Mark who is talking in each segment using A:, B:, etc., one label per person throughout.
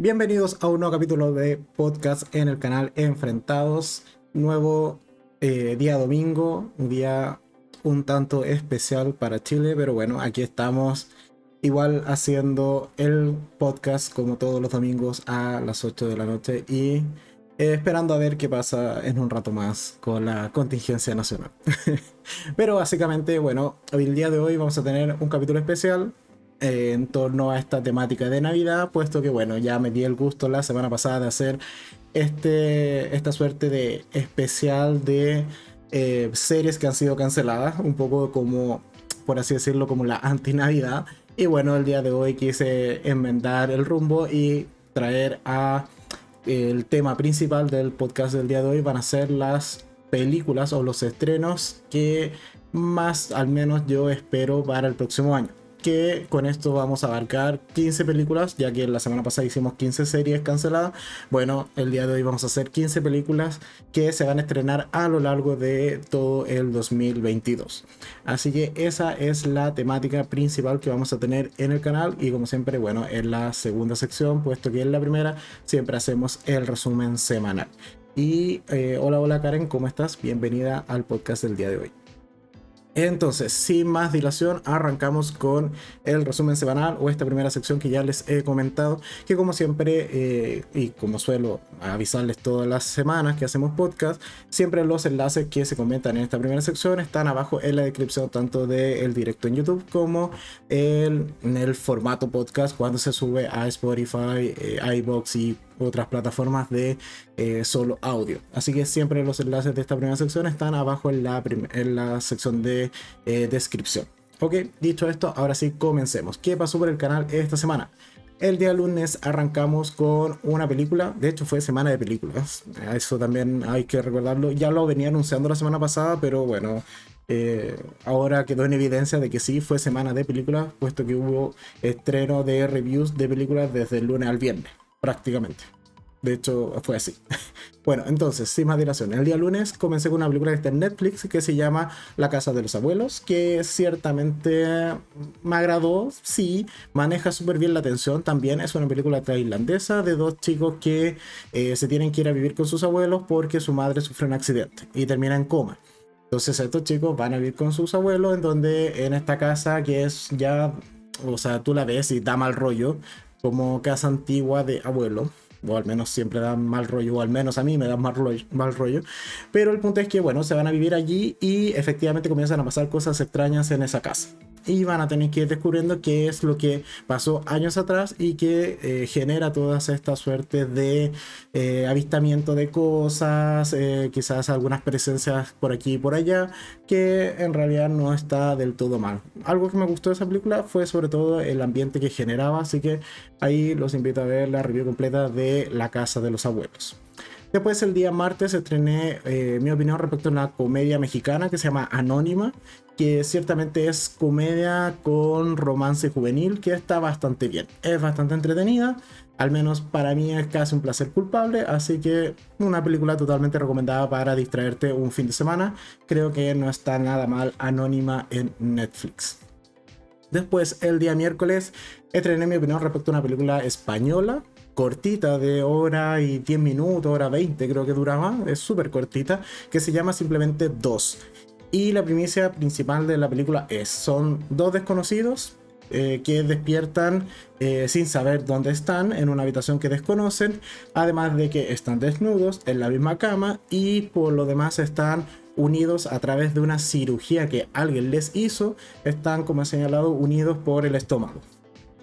A: Bienvenidos a un nuevo capítulo de podcast en el canal Enfrentados. Nuevo eh, día domingo, un día un tanto especial para Chile, pero bueno, aquí estamos igual haciendo el podcast como todos los domingos a las 8 de la noche y eh, esperando a ver qué pasa en un rato más con la contingencia nacional. pero básicamente, bueno, el día de hoy vamos a tener un capítulo especial eh, en torno a esta temática de Navidad, puesto que bueno, ya me di el gusto la semana pasada de hacer este, esta suerte de especial de eh, series que han sido canceladas, un poco como, por así decirlo, como la anti-Navidad. Y bueno, el día de hoy quise enmendar el rumbo y traer a el tema principal del podcast del día de hoy van a ser las películas o los estrenos que más al menos yo espero para el próximo año que con esto vamos a abarcar 15 películas, ya que la semana pasada hicimos 15 series canceladas. Bueno, el día de hoy vamos a hacer 15 películas que se van a estrenar a lo largo de todo el 2022. Así que esa es la temática principal que vamos a tener en el canal y como siempre, bueno, en la segunda sección, puesto que en la primera siempre hacemos el resumen semanal. Y eh, hola, hola Karen, ¿cómo estás? Bienvenida al podcast del día de hoy. Entonces, sin más dilación, arrancamos con el resumen semanal o esta primera sección que ya les he comentado, que como siempre, eh, y como suelo avisarles todas las semanas que hacemos podcast, siempre los enlaces que se comentan en esta primera sección están abajo en la descripción tanto del directo en YouTube como en el formato podcast cuando se sube a Spotify, eh, iBox y otras plataformas de eh, solo audio. Así que siempre los enlaces de esta primera sección están abajo en la, en la sección de eh, descripción. Ok, dicho esto, ahora sí comencemos. ¿Qué pasó por el canal esta semana? El día lunes arrancamos con una película, de hecho fue semana de películas, eso también hay que recordarlo, ya lo venía anunciando la semana pasada, pero bueno, eh, ahora quedó en evidencia de que sí fue semana de películas, puesto que hubo estreno de reviews de películas desde el lunes al viernes prácticamente. De hecho, fue así. Bueno, entonces, sin más dilación, el día lunes comencé con una película que está en Netflix que se llama La Casa de los Abuelos, que ciertamente me agradó, sí, maneja súper bien la atención. También es una película tailandesa de dos chicos que eh, se tienen que ir a vivir con sus abuelos porque su madre sufre un accidente y termina en coma. Entonces estos chicos van a vivir con sus abuelos en donde en esta casa que es ya, o sea, tú la ves y da mal rollo, como casa antigua de abuelo, o al menos siempre dan mal rollo, o al menos a mí me dan mal rollo, mal rollo. Pero el punto es que, bueno, se van a vivir allí y efectivamente comienzan a pasar cosas extrañas en esa casa y van a tener que ir descubriendo qué es lo que pasó años atrás y que eh, genera todas estas suertes de eh, avistamiento de cosas, eh, quizás algunas presencias por aquí y por allá, que en realidad no está del todo mal. Algo que me gustó de esa película fue sobre todo el ambiente que generaba, así que ahí los invito a ver la review completa de La Casa de los Abuelos. Después el día martes estrené mi opinión respecto a una comedia mexicana que se llama Anónima, que ciertamente es comedia con romance juvenil que está bastante bien. Es bastante entretenida, al menos para mí es casi un placer culpable, así que una película totalmente recomendada para distraerte un fin de semana. Creo que no está nada mal anónima en Netflix. Después, el día miércoles, estrené mi opinión respecto a una película española cortita de hora y 10 minutos, hora 20 creo que duraba, es súper cortita, que se llama simplemente Dos. Y la primicia principal de la película es, son dos desconocidos eh, que despiertan eh, sin saber dónde están en una habitación que desconocen, además de que están desnudos en la misma cama y por lo demás están unidos a través de una cirugía que alguien les hizo, están como señalado unidos por el estómago.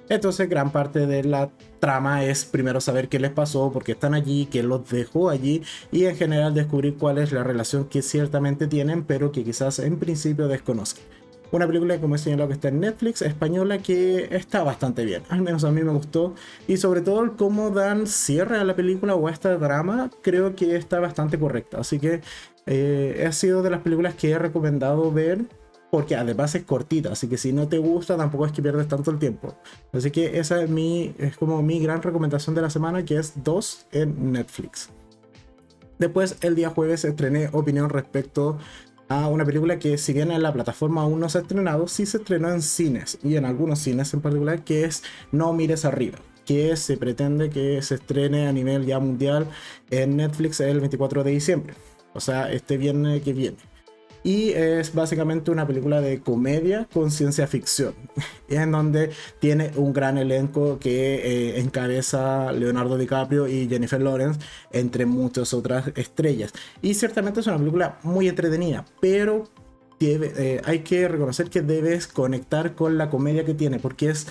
A: Entonces gran parte de la trama es primero saber qué les pasó, por qué están allí, qué los dejó allí y en general descubrir cuál es la relación que ciertamente tienen, pero que quizás en principio desconocen. Una película, como he señalado, que está en Netflix, española, que está bastante bien. Al menos a mí me gustó. Y sobre todo cómo dan cierre a la película o a esta drama, creo que está bastante correcta. Así que eh, ha sido de las películas que he recomendado ver porque además es cortita, así que si no te gusta tampoco es que pierdes tanto el tiempo. Así que esa es mi es como mi gran recomendación de la semana que es 2 en Netflix. Después el día jueves estrené opinión respecto a una película que si bien en la plataforma aún no se ha estrenado, sí se estrenó en cines y en algunos cines en particular que es No mires arriba. que se pretende que se estrene a nivel ya mundial en Netflix el 24 de diciembre. O sea, este viernes que viene. Y es básicamente una película de comedia con ciencia ficción, en donde tiene un gran elenco que eh, encabeza Leonardo DiCaprio y Jennifer Lawrence, entre muchas otras estrellas. Y ciertamente es una película muy entretenida, pero eh, hay que reconocer que debes conectar con la comedia que tiene, porque es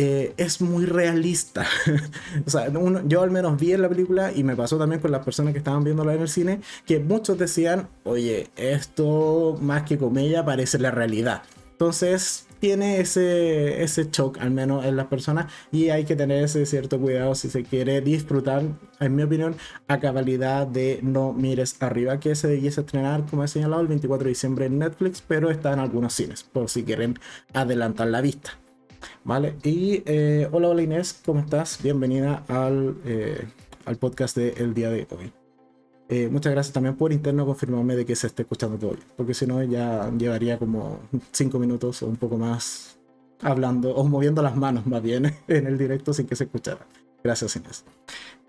A: eh, es muy realista. o sea, yo al menos vi en la película y me pasó también con las personas que estaban viéndola en el cine, que muchos decían, oye, esto más que comedia parece la realidad. Entonces tiene ese, ese shock al menos en las personas y hay que tener ese cierto cuidado si se quiere disfrutar, en mi opinión, a cabalidad de No Mires Arriba, que se debiese estrenar, como he señalado, el 24 de diciembre en Netflix, pero está en algunos cines, por si quieren adelantar la vista. ¿Vale? Y eh, hola, hola Inés, ¿cómo estás? Bienvenida al, eh, al podcast del día de hoy. Eh, muchas gracias también por interno confirmarme de que se esté escuchando todo porque si no ya llevaría como 5 minutos o un poco más hablando o moviendo las manos más bien en el directo sin que se escuchara. Gracias Inés.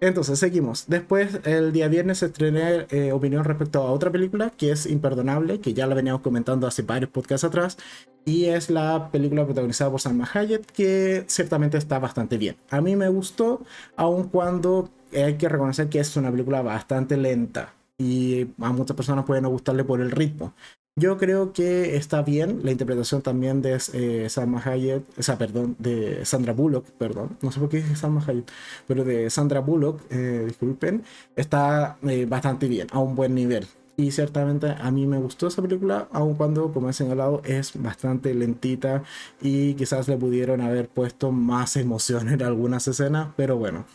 A: Entonces, seguimos. Después, el día viernes estrené eh, opinión respecto a otra película que es Imperdonable, que ya la veníamos comentando hace varios podcasts atrás, y es la película protagonizada por Salma Hayek, que ciertamente está bastante bien. A mí me gustó, aun cuando hay que reconocer que es una película bastante lenta y a muchas personas puede no gustarle por el ritmo. Yo creo que está bien la interpretación también de eh, Salma Hayek, o sea, perdón, de Sandra Bullock, perdón, no sé por qué dije Salma Hayek, pero de Sandra Bullock, eh, disculpen, está eh, bastante bien, a un buen nivel. Y ciertamente a mí me gustó esa película, aun cuando, como he señalado, es bastante lentita y quizás le pudieron haber puesto más emoción en algunas escenas, pero bueno.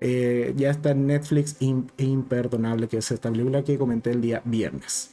A: ya está en Netflix Imperdonable, que es esta película que comenté el día viernes.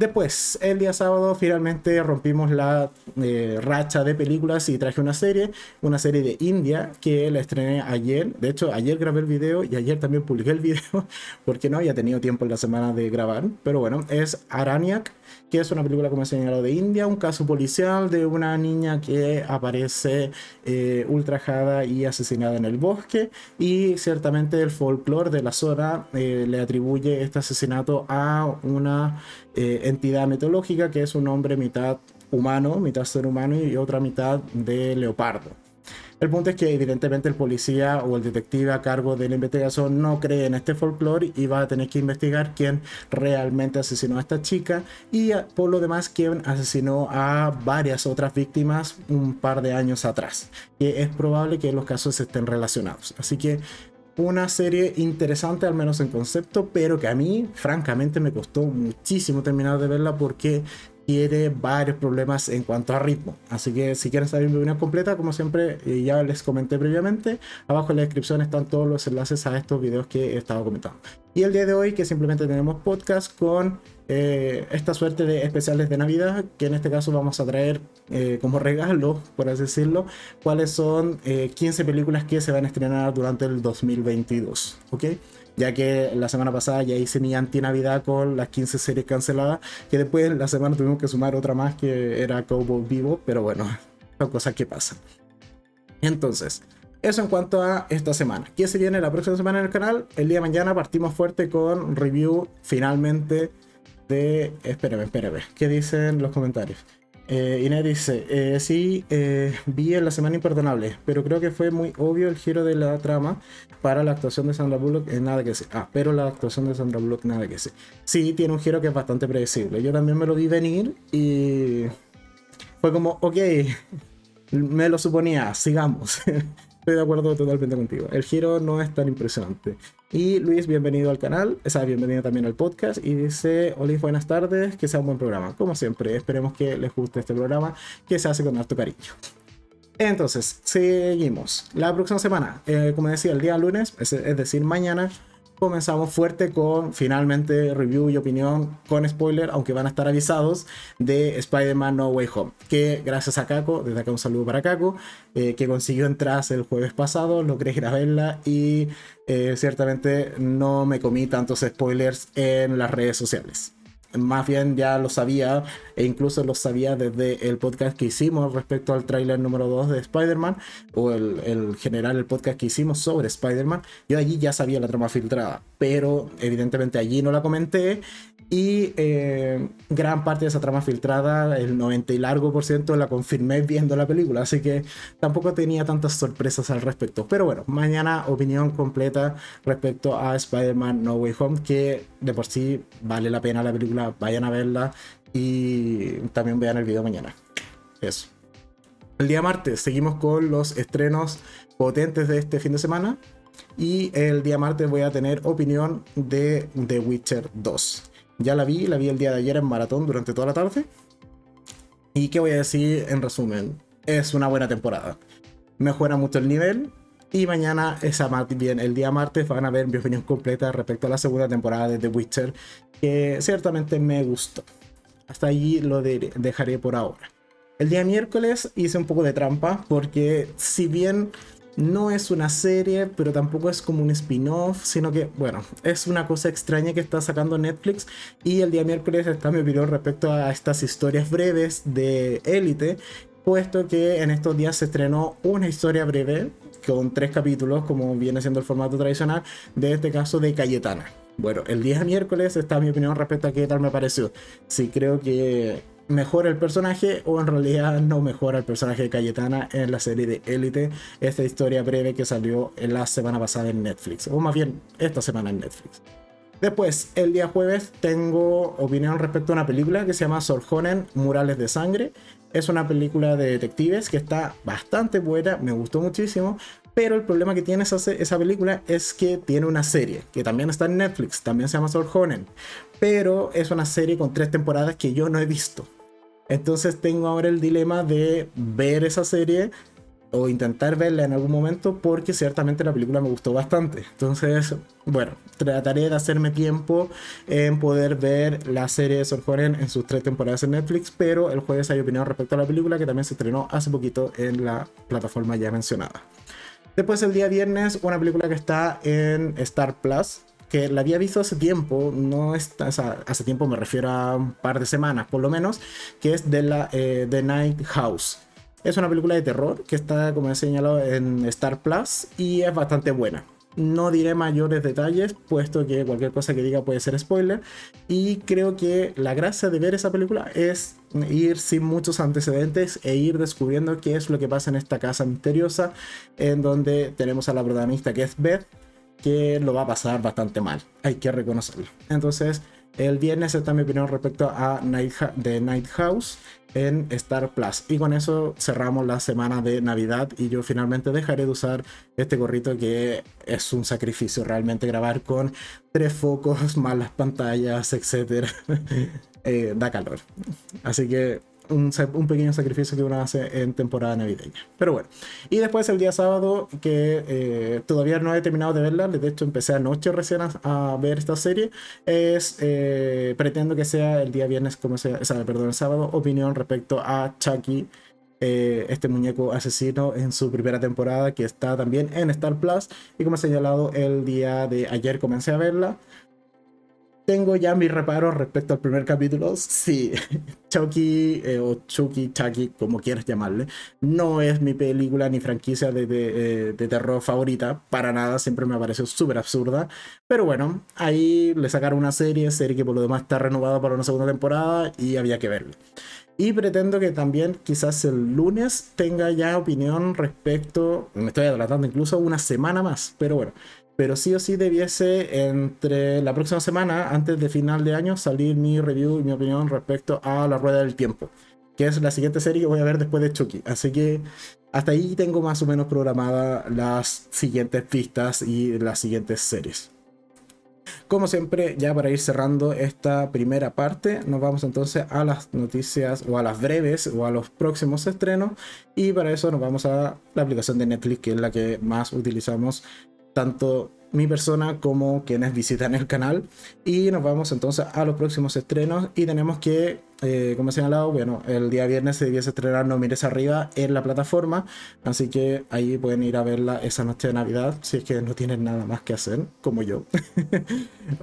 A: Después, el día sábado, finalmente rompimos la eh, racha de películas y traje una serie, una serie de India que la estrené ayer. De hecho, ayer grabé el video y ayer también publiqué el video porque no había tenido tiempo en la semana de grabar. Pero bueno, es Araniac que es una película, como he señalado, de India, un caso policial de una niña que aparece eh, ultrajada y asesinada en el bosque y ciertamente el folclore de la zona eh, le atribuye este asesinato a una eh, entidad mitológica que es un hombre mitad humano, mitad ser humano y otra mitad de leopardo. El punto es que evidentemente el policía o el detective a cargo de la investigación no cree en este folclore y va a tener que investigar quién realmente asesinó a esta chica y por lo demás quién asesinó a varias otras víctimas un par de años atrás. Y es probable que los casos estén relacionados. Así que una serie interesante, al menos en concepto, pero que a mí, francamente, me costó muchísimo terminar de verla porque tiene varios problemas en cuanto a ritmo. Así que si quieren saber mi opinión completa, como siempre eh, ya les comenté previamente, abajo en la descripción están todos los enlaces a estos videos que he estado comentando. Y el día de hoy que simplemente tenemos podcast con eh, esta suerte de especiales de Navidad, que en este caso vamos a traer eh, como regalo, por así decirlo, cuáles son 15 películas que se van a estrenar durante el 2022. ¿Ok? Ya que la semana pasada ya hice mi anti-navidad con las 15 series canceladas, que después la semana tuvimos que sumar otra más que era Cowboy Vivo, pero bueno, son cosas que pasan. Entonces, eso en cuanto a esta semana. ¿Qué se viene la próxima semana en el canal? El día de mañana partimos fuerte con review finalmente de... Espérame, espérame. ¿Qué dicen los comentarios? Eh, Inés dice, eh, sí, eh, vi en la semana imperdonable, pero creo que fue muy obvio el giro de la trama para la actuación de Sandra Bullock, en nada que sé. Ah, pero la actuación de Sandra Bullock, nada que sé. Sí, tiene un giro que es bastante predecible. Yo también me lo vi venir y fue como, ok, me lo suponía, sigamos. Estoy de acuerdo totalmente contigo. El giro no es tan impresionante. Y Luis, bienvenido al canal, o sea, bienvenido también al podcast. Y dice, Oli, buenas tardes, que sea un buen programa. Como siempre, esperemos que les guste este programa, que se hace con harto cariño. Entonces, seguimos. La próxima semana, eh, como decía, el día lunes, es decir, mañana, comenzamos fuerte con finalmente review y opinión con spoiler, aunque van a estar avisados, de Spider-Man No Way Home. Que gracias a Kako, desde acá un saludo para Kako, eh, que consiguió entrar el jueves pasado, logré ir a verla y eh, ciertamente no me comí tantos spoilers en las redes sociales. Más bien ya lo sabía e incluso lo sabía desde el podcast que hicimos respecto al tráiler número 2 de Spider-Man o el, el, general el podcast que hicimos sobre Spider-Man. Yo allí ya sabía la trama filtrada, pero evidentemente allí no la comenté y eh, gran parte de esa trama filtrada, el 90 y largo por ciento, la confirmé viendo la película, así que tampoco tenía tantas sorpresas al respecto. Pero bueno, mañana opinión completa respecto a Spider-Man No Way Home, que de por sí vale la pena la película, vayan a verla y también vean el video mañana. Eso. El día martes seguimos con los estrenos potentes de este fin de semana. Y el día martes voy a tener opinión de The Witcher 2. Ya la vi, la vi el día de ayer en maratón durante toda la tarde. ¿Y qué voy a decir en resumen? Es una buena temporada. Mejora mucho el nivel. Y mañana, esa bien, el día martes, van a ver mi opinión completa respecto a la segunda temporada de The Witcher, que ciertamente me gustó. Hasta allí lo dejaré por ahora. El día miércoles hice un poco de trampa, porque si bien no es una serie, pero tampoco es como un spin-off, sino que, bueno, es una cosa extraña que está sacando Netflix. Y el día miércoles está mi opinión respecto a estas historias breves de Élite, puesto que en estos días se estrenó una historia breve con tres capítulos, como viene siendo el formato tradicional, de este caso de Cayetana. Bueno, el día miércoles está mi opinión respecto a qué tal me pareció. Sí, creo que mejora el personaje o en realidad no mejora el personaje de Cayetana en la serie de Élite, esta historia breve que salió la semana pasada en Netflix, o más bien esta semana en Netflix. Después, el día jueves, tengo opinión respecto a una película que se llama Sorjonen Murales de Sangre. Es una película de detectives que está bastante buena, me gustó muchísimo, pero el problema que tiene esa, esa, película es que tiene una serie, que también está en Netflix, también se llama Sorjonen, pero es una serie con tres temporadas que yo no he visto. Entonces tengo ahora el dilema de ver esa serie o intentar verla en algún momento porque ciertamente la película me gustó bastante. Entonces, bueno, trataré de hacerme tiempo en poder ver la serie de Sorjoren en sus tres temporadas en Netflix, pero el jueves hay opinión respecto a la película que también se estrenó hace poquito en la plataforma ya mencionada. Después el día viernes, una película que está en Star Plus, que la había visto hace tiempo, no está, hace tiempo me refiero a un par de semanas por lo menos, que es de la eh, The Night House. Es una película de terror que está, como he señalado, en Star Plus y es bastante buena. No diré mayores detalles, puesto que cualquier cosa que diga puede ser spoiler. Y creo que la gracia de ver esa película es ir sin muchos antecedentes e ir descubriendo qué es lo que pasa en esta casa misteriosa, en donde tenemos a la protagonista que es Beth, que lo va a pasar bastante mal, hay que reconocerlo. Entonces, el viernes está mi opinión respecto a Night The Night House en Star Plus. Y con eso cerramos la semana de Navidad y yo finalmente dejaré de usar este gorrito que es un sacrificio realmente grabar con tres focos, malas pantallas, etc. Eh, da calor. Así que un, pequeño sacrificio que uno hace en temporada navideña. Pero bueno, y después el día sábado, que eh, todavía no he terminado de verla, de hecho empecé anoche recién a, ver esta serie, es, eh, pretendo que sea el día viernes, como sea, perdón, el sábado, opinión respecto a Chucky. Eh, este muñeco asesino en su primera temporada que está también en Star Plus y como he señalado el día de ayer comencé a verla tengo ya mis reparos respecto al primer capítulo. Sí, Chucky eh, o Chucky, Chucky, como quieras llamarle, no es mi película ni franquicia de, de, eh, de terror favorita, para nada, siempre me pareció súper absurda. Pero bueno, ahí le sacaron una serie, serie que por lo demás está renovada para una segunda temporada y había que verla. Y pretendo que también quizás el lunes tenga ya opinión respecto, me estoy adelantando incluso una semana más, pero bueno, pero sí o sí debiese entre la próxima semana, antes de final de año, salir mi review y mi opinión respecto a La Rueda del Tiempo, que es la siguiente serie que voy a ver después de Chucky. Así que hasta ahí tengo más o menos programadas las siguientes pistas y las siguientes series. Como siempre, ya para ir cerrando esta primera parte, nos vamos entonces a las noticias o a las breves o a los próximos estrenos. Y para eso nos vamos a la aplicación de Netflix, que es la que más utilizamos tanto mi persona como quienes visitan el canal. Y nos vamos entonces a los próximos estrenos y tenemos que, eh, como he señalado, bueno, el día viernes se debiese estrenar No Mires Arriba en la plataforma, así que ahí pueden ir a verla esa noche de Navidad si es que no tienen nada más que hacer, como yo.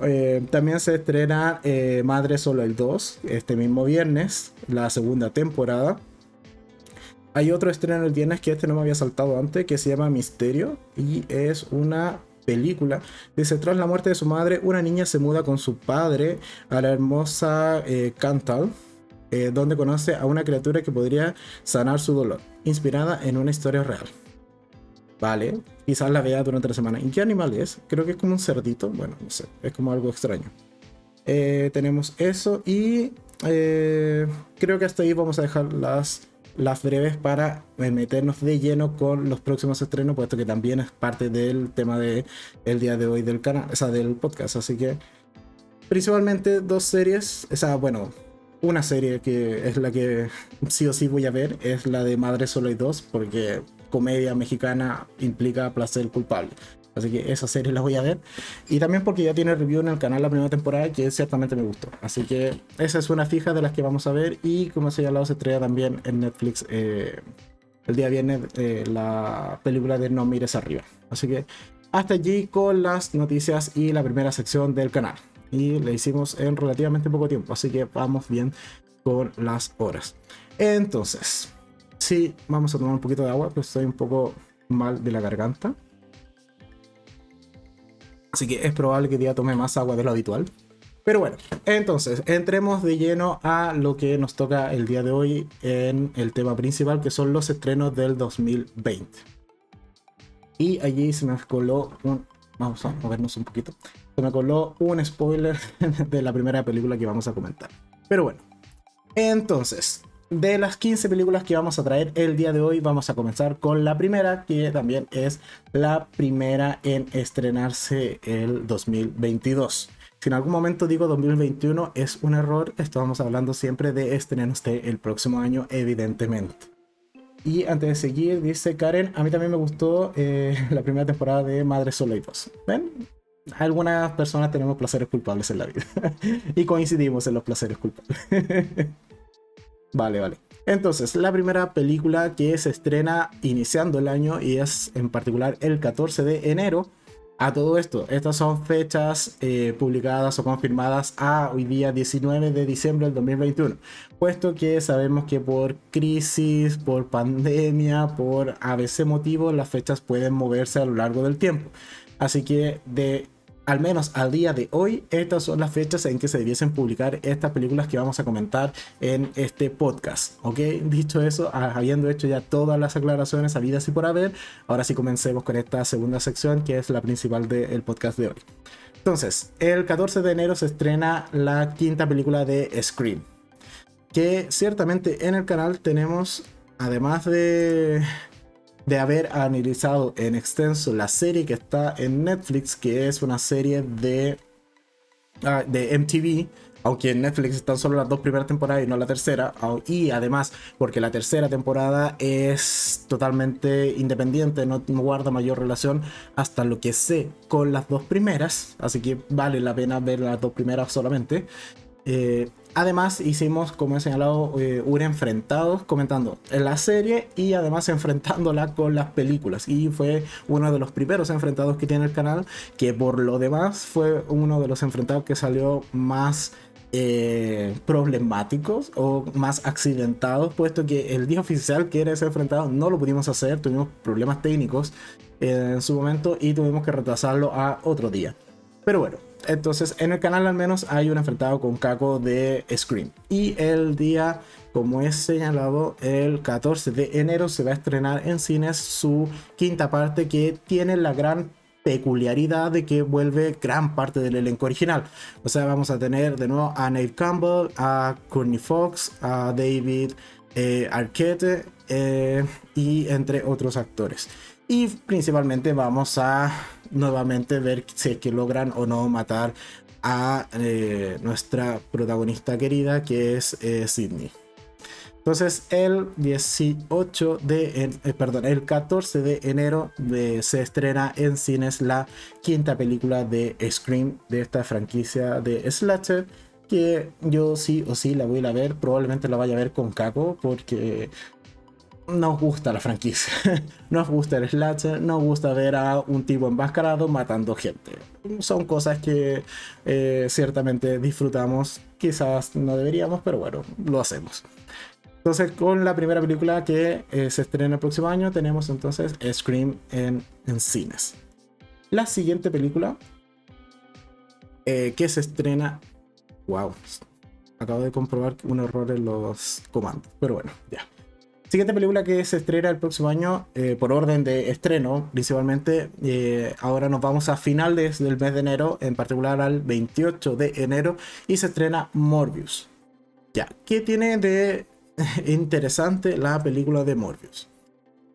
A: Eh, también se estrena eh, Madre Solo el 2 este mismo viernes, la segunda temporada. Hay otro estreno el viernes que este no me había saltado antes, que se llama Misterio y es una película. Dice, tras la muerte de su madre, una niña se muda con su padre a la hermosa eh, Cantal, eh, donde conoce a una criatura que podría sanar su dolor, inspirada en una historia real. Vale, quizás la vea durante la semana. ¿Y qué animal es? Creo que es como un cerdito. Bueno, no sé, es como algo extraño. Eh, tenemos eso y creo que hasta ahí vamos a dejar las las breves para eh, meternos de lleno con los próximos estrenos, puesto que también es parte del tema del el día de hoy del canal, o sea, del podcast. Así que principalmente dos series, o sea, bueno, una serie que es la que sí o sí voy a ver, es la de Madre Solo y Dos, porque comedia mexicana implica placer culpable. Así que esa serie la voy a ver. Y también porque ya tiene review en el canal la primera temporada que ciertamente me gustó. Así que esa es una fija de las que vamos a ver. Y como se lado se estrella también en Netflix eh, el día viernes eh, la película de No Mires Arriba. Así que hasta allí con las noticias y la primera sección del canal. Y le hicimos en relativamente poco tiempo. Así que vamos bien con las horas. Entonces, sí, vamos a tomar un poquito de agua, pues estoy un poco mal de la garganta. Así que es probable que día tome más agua de lo habitual. Pero bueno, entonces entremos de lleno a lo que nos toca el día de hoy en el tema principal, que son los estrenos del 2020. Y allí se me coló un... Vamos a movernos un poquito. Se me coló un spoiler de la primera película que vamos a comentar. Pero bueno, entonces, de las 15 películas que vamos a traer el día de hoy, vamos a comenzar con la primera, que también es la primera en estrenarse el 2022. Si en algún momento digo 2021 es un error, estamos hablando siempre de estrenos de el próximo año, evidentemente. Y antes de seguir, dice Karen, a mí también me gustó eh, la primera temporada de Madre Solo ¿Ven? Algunas personas tenemos placeres culpables en la vida. y coincidimos en los placeres culpables. Vale, vale. Entonces, la primera película que se estrena iniciando el año y es en particular el 14 de enero. A todo esto, estas son fechas eh, publicadas o confirmadas a hoy día 19 de diciembre del 2021, puesto que sabemos que por crisis, por pandemia, por ABC motivo, las fechas pueden moverse a lo largo del tiempo. Así que de al menos al día de hoy, estas son las fechas en que se debiesen publicar estas películas que vamos a comentar en este podcast. ¿Ok? Dicho eso, ah, habiendo hecho ya todas las aclaraciones habidas y por haber, ahora sí comencemos con esta segunda sección que es la principal del podcast de hoy. Entonces, el 14 de enero se estrena la quinta película de Scream. Que ciertamente en el canal tenemos, además de de haber analizado en extenso la serie que está en Netflix, que es una serie de, ah, de MTV. Aunque en Netflix están solo las dos primeras temporadas y no la tercera. Y además, porque la tercera temporada es totalmente independiente, no guarda mayor relación hasta lo que sé con las dos primeras. Así que vale la pena ver las dos primeras solamente. Eh, Además, hicimos, como he señalado, eh, un enfrentado comentando la serie y además enfrentándola con las películas. Y fue uno de los primeros enfrentados que tiene el canal, que por lo demás fue uno de los enfrentados que salió más eh, problemáticos o más accidentados, puesto que el día oficial que era ese enfrentado no lo pudimos hacer, tuvimos problemas técnicos en su momento y tuvimos que retrasarlo a otro día. Pero bueno, entonces, en el canal al menos hay un enfrentado con Kako de Scream. Y el día, como es señalado, el 14 de enero se va a estrenar en cines su quinta parte que tiene la gran peculiaridad de que vuelve gran parte del elenco original. O sea, vamos a tener de nuevo a Nate Campbell, a Courtney Fox, a David eh, Arquette eh, y entre otros actores. Y principalmente vamos a nuevamente ver si es que logran o no matar a eh, nuestra protagonista querida que es eh, Sidney. Entonces el 18 de, eh, perdón, el 14 de enero se estrena en cines la quinta película de Scream de esta franquicia de Slasher que yo sí o sí la voy a ver, probablemente la vaya a ver con Caco porque nos gusta la franquicia, nos gusta el slasher, nos gusta ver a un tipo enmascarado matando gente. Son cosas que eh, ciertamente disfrutamos, quizás no deberíamos, pero bueno, lo hacemos. Entonces, con la primera película que eh, se estrena el próximo año, tenemos entonces Scream en, cines. La siguiente película eh, que se estrena. Wow, acabo de comprobar un error en los comandos, pero bueno, ya. Siguiente película que se estrena el próximo año, eh, por orden de estreno, principalmente. ahora nos vamos a finales del mes de enero, en particular al 28 de enero, y se estrena Morbius. ¿qué tiene de interesante la película de Morbius.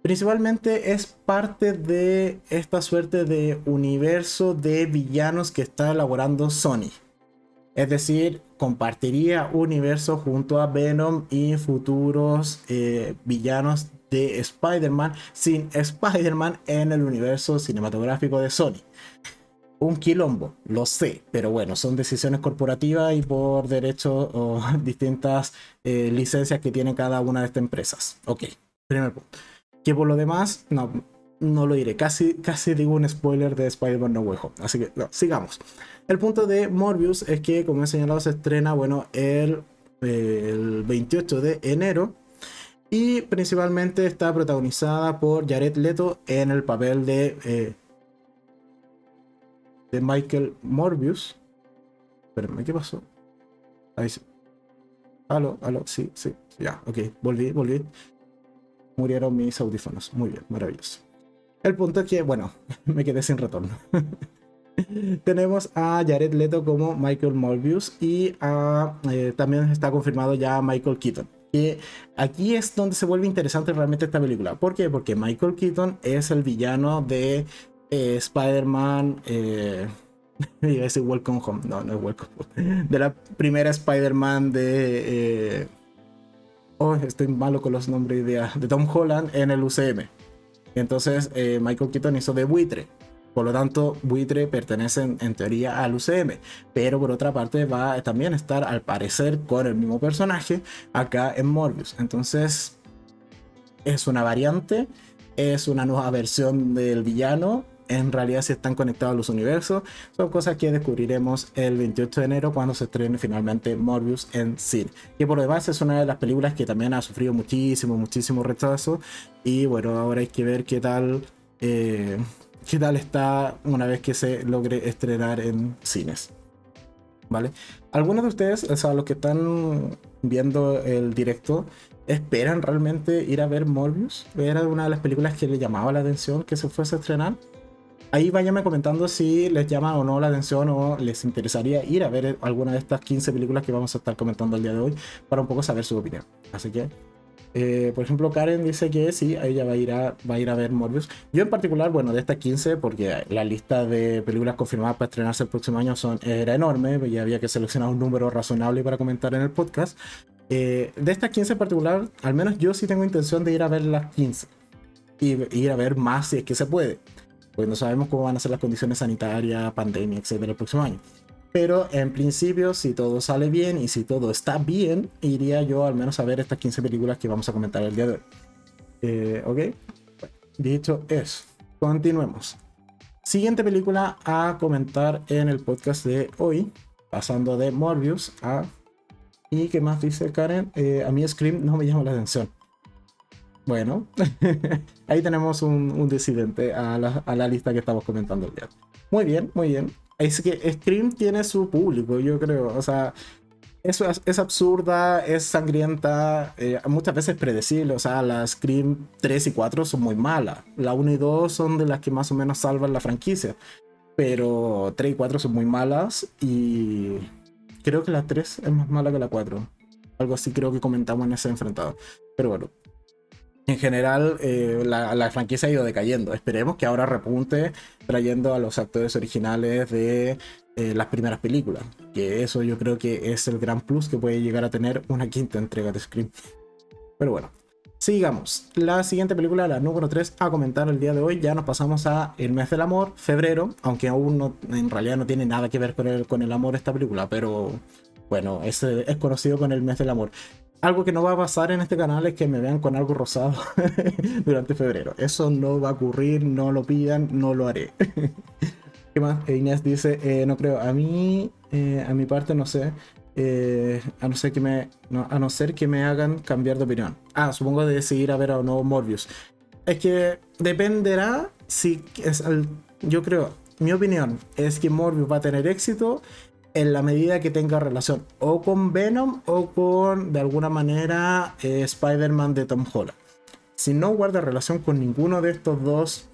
A: Principalmente es parte de esta suerte de universo de villanos que está elaborando Sony. Es decir, compartiría universo junto a Venom y futuros eh, villanos de Spider-Man sin Spider-Man en el universo cinematográfico de Sony un quilombo, lo sé, pero bueno, son decisiones corporativas y por derechos o distintas eh, licencias que tiene cada una de estas empresas. Ok, primer punto. Que por lo demás, no, no lo diré. Casi, casi digo un spoiler de Spider-Man No Way. Así que, no, sigamos. El punto de Morbius es que, como he señalado, se estrena, bueno, el, el 28 de enero. Y principalmente está protagonizada por Jared Leto en el papel de eh, de Michael Morbius. Espérame, ¿qué pasó? Ahí sí. Aló, aló, sí, sí, ya, ok, volví, volví. Murieron mis audífonos. Muy bien, maravilloso. El punto es que, bueno, me quedé sin retorno. Tenemos a Jared Leto como Michael Morbius y eh, también está confirmado ya Michael Keaton. Que aquí es donde se vuelve interesante realmente esta película. ¿Por qué? Porque Michael Keaton es el villano de eh, Spider-Man. Eh, iba a decir Welcome Home. No, no es Welcome Home. De la primera Spider-Man de. Eh, oh, estoy malo con los nombres de, de Tom Holland en el UCM. Entonces, eh, Michael Keaton hizo de buitre. Por lo tanto, buitre pertenece en, teoría al UCM. Pero por otra parte, va a también estar al parecer con el mismo personaje acá en Morbius. Entonces, es una variante. Es una nueva versión del villano en realidad si están conectados a los universos. Son cosas que descubriremos el 28 de enero cuando se estrene finalmente Morbius en cine. Y por lo demás es una de las películas que también ha sufrido muchísimo, muchísimo rechazo. Y bueno, ahora hay que ver qué tal, eh, qué tal está una vez que se logre estrenar en cines. ¿Vale? Algunos de ustedes, o sea, los que están viendo el directo, ¿esperan realmente ir a ver Morbius? ¿Era una de las películas que le llamaba la atención que se fuese a estrenar? Ahí váyanme comentando si les llama o no la atención o les interesaría ir a ver alguna de estas 15 películas que vamos a estar comentando el día de hoy para un poco saber su opinión. Así que, eh, por ejemplo, Karen dice que sí, ella va a, ir a, va a ir a ver Morbius. Yo en particular, bueno, de estas 15, porque la lista de películas confirmadas para estrenarse el próximo año son, era enorme y había que seleccionar un número razonable para comentar en el podcast. Eh, de estas 15 en particular, al menos yo sí tengo intención de ir a ver las 15 y ir a ver más si es que se puede pues no sabemos cómo van a ser las condiciones sanitarias, pandemia, etcétera, el próximo año. Pero en principio, si todo sale bien y si todo está bien, iría yo al menos a ver estas 15 películas que vamos a comentar el día de hoy. Eh, ok, dicho eso, continuemos. Siguiente película a comentar en el podcast de hoy, pasando de Morbius a... ¿Y qué más dice Karen? Eh, a mí Scream no me llama la atención. Bueno, ahí tenemos un, disidente a la, lista que estamos comentando el día. Muy bien, muy bien. Es que Scream tiene su público, yo creo. O sea, eso es, absurda, es sangrienta, eh, muchas veces predecible. O sea, las Scream 3 y 4 son muy malas. La 1 y 2 son de las que más o menos salvan la franquicia. Pero 3 y 4 son muy malas y creo que la 3 es más mala que la 4. Algo así creo que comentamos en ese enfrentado. Pero bueno, en general eh, la, franquicia ha ido decayendo. Esperemos que ahora repunte trayendo a los actores originales de eh, las primeras películas. Que eso yo creo que es el gran plus que puede llegar a tener una quinta entrega de Scream. Pero bueno, sigamos. La siguiente película, la número 3, a comentar el día de hoy, ya nos pasamos a El mes del amor, febrero, aunque aún no, en realidad no tiene nada que ver con el, con el amor esta película, pero bueno, es, es conocido con el mes del amor. Algo que no va a pasar en este canal es que me vean con algo rosado durante febrero. Eso no va a ocurrir, no lo pidan, no lo haré. ¿Qué más? Eh, Inés dice, eh, no creo, a mí, eh, a mi parte no sé, a, no ser que me, a no ser que me hagan cambiar de opinión. Ah, supongo de decidir a ver o no Morbius. Es que dependerá si es yo creo, mi opinión es que Morbius va a tener éxito en la medida que tenga relación o con Venom o con, de alguna manera, eh, Spider-Man de Tom Holland. Si no guarda relación con ninguno de estos dos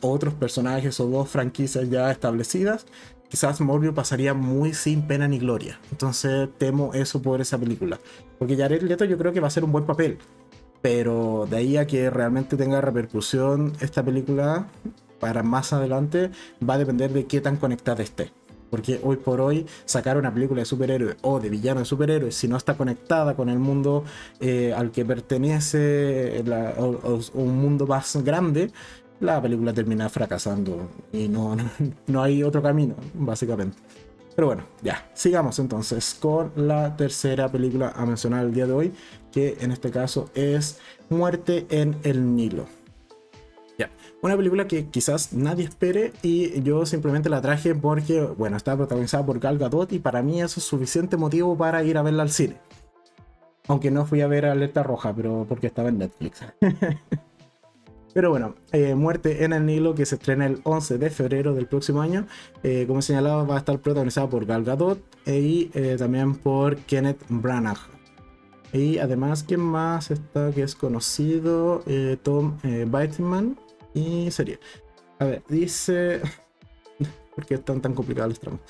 A: otros personajes o dos franquicias ya establecidas, quizás Morbius pasaría muy sin pena ni gloria. Entonces temo eso por esa película. Porque Jared Leto yo creo que va a ser un buen papel. Pero de ahí a que realmente tenga repercusión esta película para más adelante va a depender de qué tan conectada esté. Porque hoy por hoy sacar una película de superhéroes o de villano de superhéroes, si no está conectada con el mundo eh, al que pertenece un mundo más grande, la película termina fracasando y no, no, hay otro camino, básicamente. Pero bueno, ya, sigamos entonces con la tercera película a mencionar el día de hoy, que en este caso es Muerte en el Nilo. Una película que quizás nadie espere y yo simplemente la traje porque, bueno, está protagonizada por Gal Gadot y para mí eso es suficiente motivo para ir a verla al cine. Aunque no fui a ver Alerta Roja, pero porque estaba en Netflix. Pero bueno, eh, Muerte en el Nilo, que se estrena el 11 de febrero del próximo año. Eh, como señalaba, va a estar protagonizada por Gal Gadot y eh, también por Kenneth Branagh. Y además, ¿quién más está que es conocido? Tom Bateman y serie. A ver, dice. ¿Por qué están tan complicados los tramos?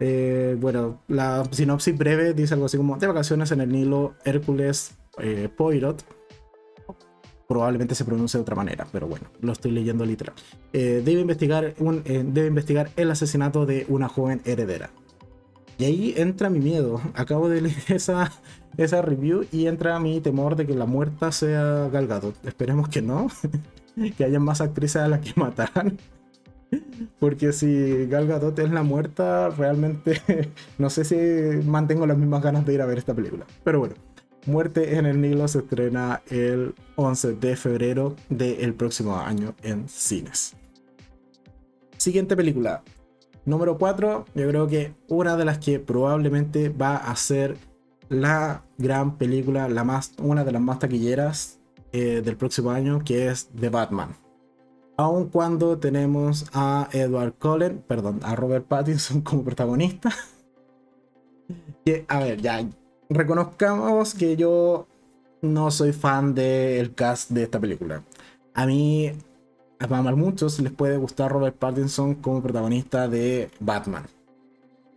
A: Eh, bueno, la sinopsis breve dice algo así como: De vacaciones en el Nilo, Hércules eh, Poirot. Probablemente se pronuncia de otra manera, pero bueno, lo estoy leyendo literal. Eh, debe, investigar un, debe investigar el asesinato de una joven heredera. Y ahí entra mi miedo. Acabo de leer esa, esa review y entra mi temor de que la muerta sea Galgado. Esperemos que no. que haya más actrices a las que mataran. Porque si Gal Gadot es la muerta, realmente no sé si mantengo las mismas ganas de ir a ver esta película. Pero bueno, Muerte en el Nilo se estrena el 11 de febrero del próximo año en cines. Siguiente película. Número 4, yo creo que una de las que probablemente va a ser la gran película, la más, una de las más taquilleras eh, del próximo año, que es The Batman. Aun cuando tenemos a Edward Cullen, perdón, a Robert Pattinson como protagonista. a ver, ya reconozcamos que yo no soy fan del cast de esta película. A mí, a muchos les puede gustar Robert Pattinson como protagonista de Batman.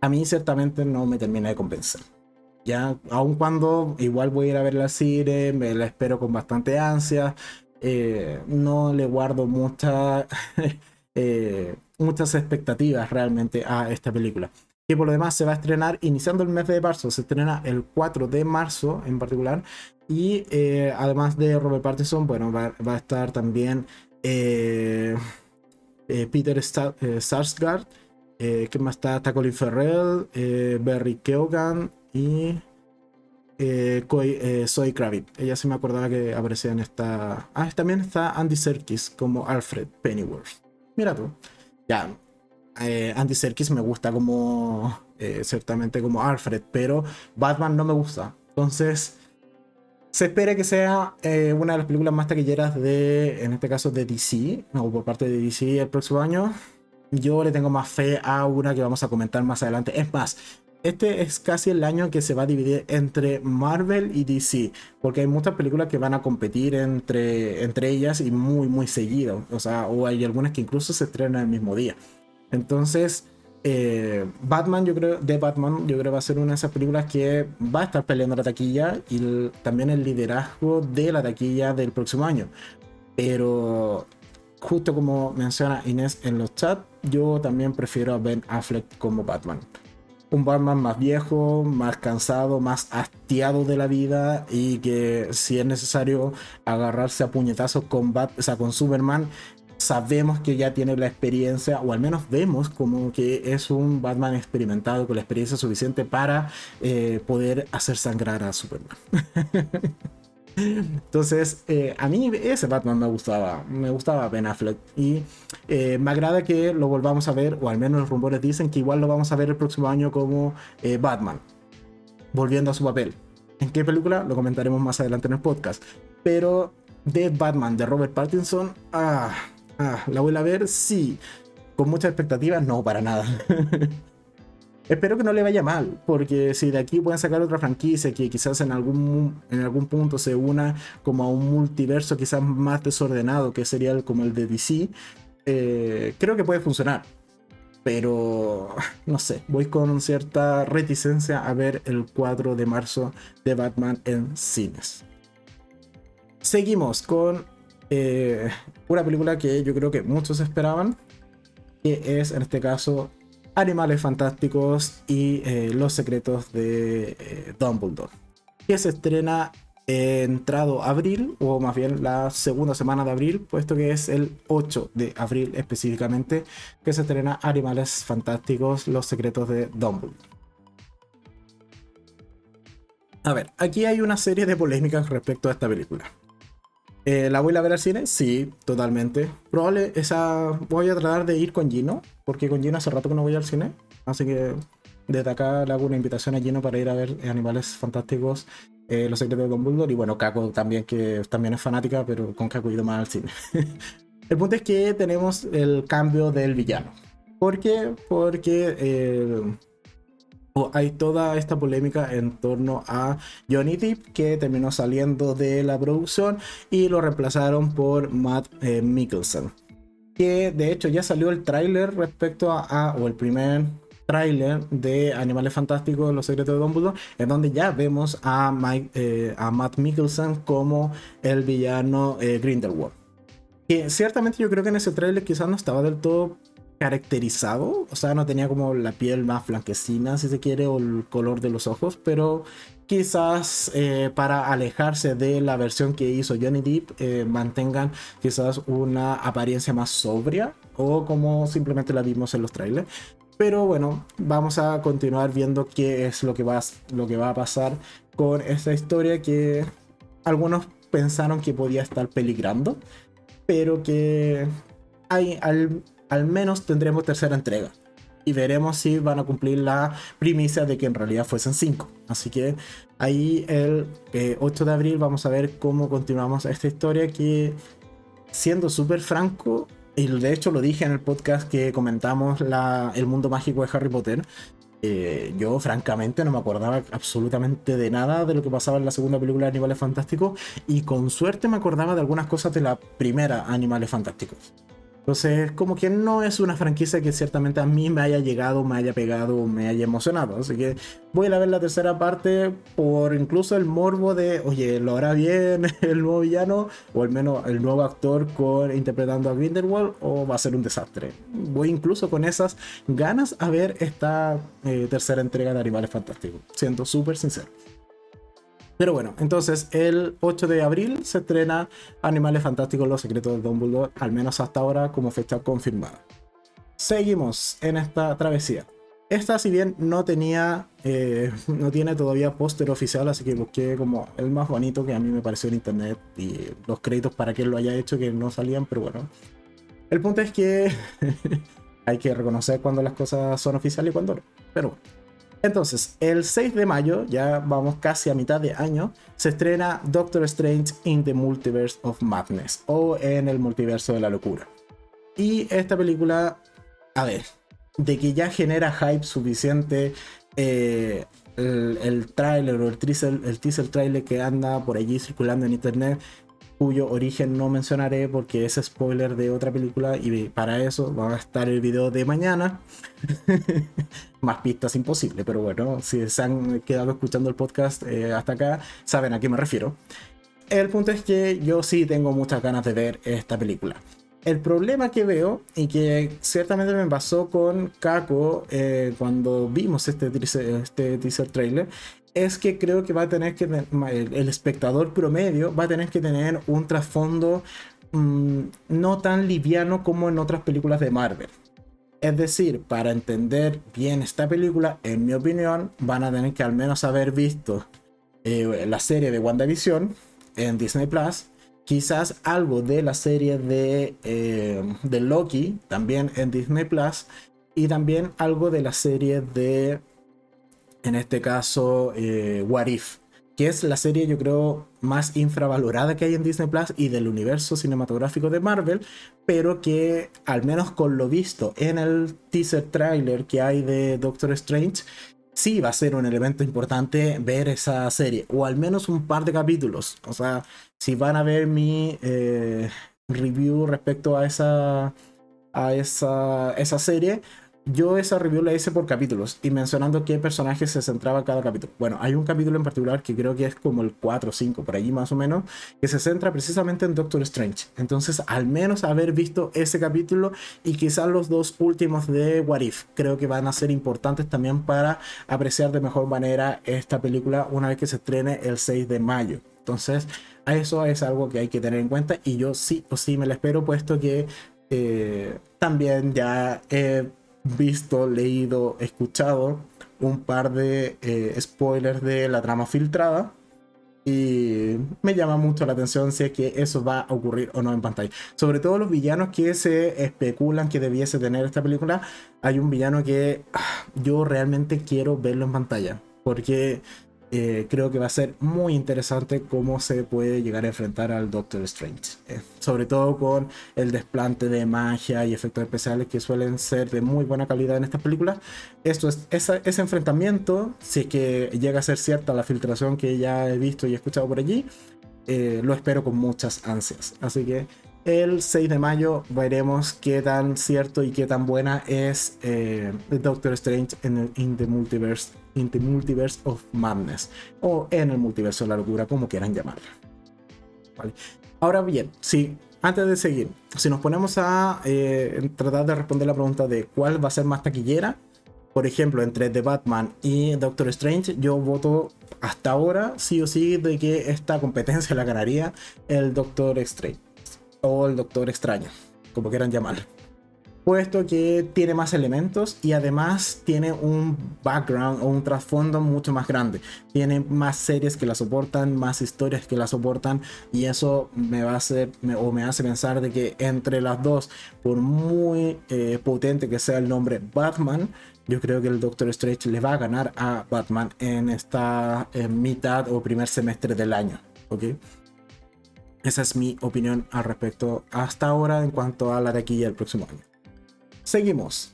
A: A mí ciertamente no me termina de convencer ya, aun cuando igual voy a ir a ver la serie, me la espero con bastante ansia, eh, no le guardo mucha, eh, muchas expectativas realmente a esta película. Que por lo demás se va a estrenar iniciando el mes de marzo, se estrena el 4 de marzo en particular. Y eh, además de Robert Pattinson, bueno, va, a estar también Peter Sarsgaard. que más está? Está Colin Farrell, Barry Keoghan, y eh, eh, Zoe Kravitz. Ella sí me acordaba que aparecía en esta. Ah, también está Andy Serkis como Alfred Pennyworth. Mira tú. Ya. Eh, Andy Serkis me gusta como. Eh, ciertamente como Alfred, pero Batman no me gusta. Entonces. Se espera que sea una de las películas más taquilleras de, en este caso, de DC, o por parte de DC el próximo año. Yo le tengo más fe a una que vamos a comentar más adelante. Es más, este es casi el año que se va a dividir entre Marvel y DC, porque hay muchas películas que van a competir entre, entre ellas y muy, muy seguido. O sea, o hay algunas que incluso se estrenan el mismo día. Entonces, eh, Batman, yo creo, de Batman, yo creo va a ser una de esas películas que va a estar peleando la taquilla y también el liderazgo de la taquilla del próximo año. Pero justo como menciona Inés en los chats, yo también prefiero a Ben Affleck como Batman un Batman más viejo, más cansado, más hastiado de la vida y que si es necesario agarrarse a puñetazos con, Bat o sea, con Superman, sabemos que ya tiene la experiencia, o al menos vemos como que es un Batman experimentado con la experiencia suficiente para eh, poder hacer sangrar a Superman. Entonces, eh, a mí ese Batman me gustaba, me gustaba Ben Affleck y eh, me agrada que lo volvamos a ver, o al menos los rumores dicen que igual lo vamos a ver el próximo año como Batman, volviendo a su papel. ¿En qué película? Lo comentaremos más adelante en el podcast. Pero de Batman de Robert Pattinson, ah, Ah, ¿la voy a ver? Sí. ¿Con muchas expectativas? No, para nada. Espero que no le vaya mal, porque si de aquí pueden sacar otra franquicia que quizás en algún, en algún punto se una como a un multiverso quizás más desordenado, que sería como el de DC, eh, creo que puede funcionar. Pero, no sé, voy con cierta reticencia a ver el 4 de marzo de Batman en cines. Seguimos con eh, una película que yo creo que muchos esperaban, que es en este caso Animales Fantásticos y eh, Los Secretos de eh, Dumbledore, que se estrena entrado abril, o más bien la segunda semana de abril, puesto que es el 8 de abril específicamente, que se estrena Animales Fantásticos, Los Secretos de Dumbledore. A ver, aquí hay una serie de polémicas respecto a esta película. Eh, ¿La voy a ver al cine? Sí, totalmente. Probable, esa. Voy a tratar de ir con Gino, porque con Gino hace rato que no voy al cine. Así que desde acá le invitación a Gino para ir a ver Animales Fantásticos, eh, Los Secretos de Dumbledore. Y bueno, Kako también, que también es fanática, pero con Kako he ido más al cine. el punto es que tenemos el cambio del villano. ¿Por qué? Porque eh, hay toda esta polémica en torno a Johnny Depp que terminó saliendo de la producción y lo reemplazaron por Matt eh, Mikkelsen. Que de hecho ya salió el tráiler respecto a, o el primer tráiler de Animales Fantásticos Los Secretos de Dumbledore en donde ya vemos a, Mike, eh, a Matt Mikkelsen como el villano eh, Grindelwald. Que ciertamente yo creo que en ese tráiler quizás no estaba del todo caracterizado, o sea, no tenía como la piel más blanquecina, si se quiere, o el color de los ojos, pero quizás eh, para alejarse de la versión que hizo Johnny Depp, eh, mantengan quizás una apariencia más sobria, o como simplemente la vimos en los trailers. Pero bueno, vamos a continuar viendo qué es lo que va, lo que va a pasar con esta historia que algunos pensaron que podía estar peligrando, pero que hay, al, al menos tendremos tercera entrega. Y veremos si van a cumplir la primicia de que en realidad fuesen cinco. Así que ahí el 8 eh, de abril vamos a ver cómo continuamos esta historia que, siendo súper franco, y de hecho lo dije en el podcast que comentamos el mundo mágico de Harry Potter, eh, yo francamente no me acordaba absolutamente de nada de lo que pasaba en la segunda película de Animales Fantásticos y con suerte me acordaba de algunas cosas de la primera Animales Fantásticos. Entonces, como que no es una franquicia que ciertamente a mí me haya llegado, me haya pegado, me haya emocionado. Así que voy a ver la tercera parte por incluso el morbo de, oye, ¿lo hará bien el nuevo villano? O al menos el nuevo actor con, interpretando a Grindelwald, o va a ser un desastre. Voy incluso con esas ganas a ver esta eh, tercera entrega de Animales Fantásticos, siendo súper sincero. Pero bueno, entonces el 8 de abril se estrena Animales Fantásticos, Los Secretos de Dumbledore, al menos hasta ahora como fecha confirmada. Seguimos en esta travesía. Esta, si bien no tenía, eh, no tiene todavía póster oficial, así que busqué como el más bonito que a mí me pareció en internet y los créditos para que lo haya hecho que no salían, pero bueno. El punto es que hay que reconocer cuando las cosas son oficiales y cuando no. Pero bueno. Entonces, el 6 de mayo, ya vamos casi a mitad de año, se estrena Doctor Strange in the Multiverse of Madness o en el multiverso de la locura. Y esta película, a ver, de que ya genera hype suficiente eh, el, el tráiler o el teaser, el teaser trailer que anda por allí circulando en internet cuyo origen no mencionaré porque es spoiler de otra película y para eso va a estar el video de mañana. Más pistas imposible, pero bueno, si se han quedado escuchando el podcast eh, hasta acá, saben a qué me refiero. El punto es que yo sí tengo muchas ganas de ver esta película. El problema que veo, y que ciertamente me pasó con Kako eh, cuando vimos este este teaser trailer, es que creo que va a tener que el espectador promedio va a tener que tener un trasfondo mm, no tan liviano como en otras películas de Marvel. Es decir, para entender bien esta película, en mi opinión, van a tener que al menos haber visto eh, la serie de WandaVision en Disney Plus, quizás algo de la serie de, eh, de Loki también en Disney Plus, y también algo de la serie de en este caso eh, What If, que es la serie yo creo más infravalorada que hay en Disney Plus y del universo cinematográfico de Marvel, pero que al menos con lo visto en el teaser trailer que hay de Doctor Strange, sí va a ser un elemento importante ver esa serie, o al menos un par de capítulos. O sea, si van a ver mi eh, review respecto a esa, a esa, esa serie, yo esa review la hice por capítulos y mencionando qué personajes se centraba cada capítulo. Bueno, hay un capítulo en particular que creo que es como el 4 o 5, por allí más o menos, que se centra precisamente en Doctor Strange. Entonces, al menos haber visto ese capítulo y quizás los dos últimos de What If, creo que van a ser importantes también para apreciar de mejor manera esta película una vez que se estrene el 6 de mayo. Entonces, a eso es algo que hay que tener en cuenta y yo sí o sí me la espero, puesto que eh, también ya he visto, leído, escuchado un par de eh, spoilers de la trama filtrada. Y me llama mucho la atención si es que eso va a ocurrir o no en pantalla. Sobre todo los villanos que se especulan que debiese tener esta película. Hay un villano que ah, yo realmente quiero verlo en pantalla. Porque eh, creo que va a ser muy interesante cómo se puede llegar a enfrentar al Doctor Strange. Eh, sobre todo con el desplante de magia y efectos especiales que suelen ser de muy buena calidad en estas películas. Esto es, ese enfrentamiento, si es que llega a ser cierta la filtración que ya he visto y he escuchado por allí, eh, lo espero con muchas ansias. Así que el 6 de mayo veremos qué tan cierto y qué tan buena es Doctor Strange en el In the Multiverse in the Multiverse of Madness o en el multiverso de la locura, como quieran llamarla. Ahora bien, si antes de seguir, si nos ponemos a eh, tratar de responder la pregunta de cuál va a ser más taquillera, por ejemplo, entre The Batman y Doctor Strange, yo voto hasta ahora sí o sí de que esta competencia la ganaría el Doctor Strange o el Doctor Extraño, como quieran llamarlo puesto que tiene más elementos y además tiene un background o un trasfondo mucho más grande. Tiene más series que la soportan, más historias que la soportan y eso me va a hacer o me hace pensar de que entre las dos, por muy eh, potente que sea el nombre Batman, yo creo que el Doctor Strange le va a ganar a Batman en esta mitad o primer semestre del año. Esa es mi opinión al respecto hasta ahora en cuanto a la taquilla del próximo año. Seguimos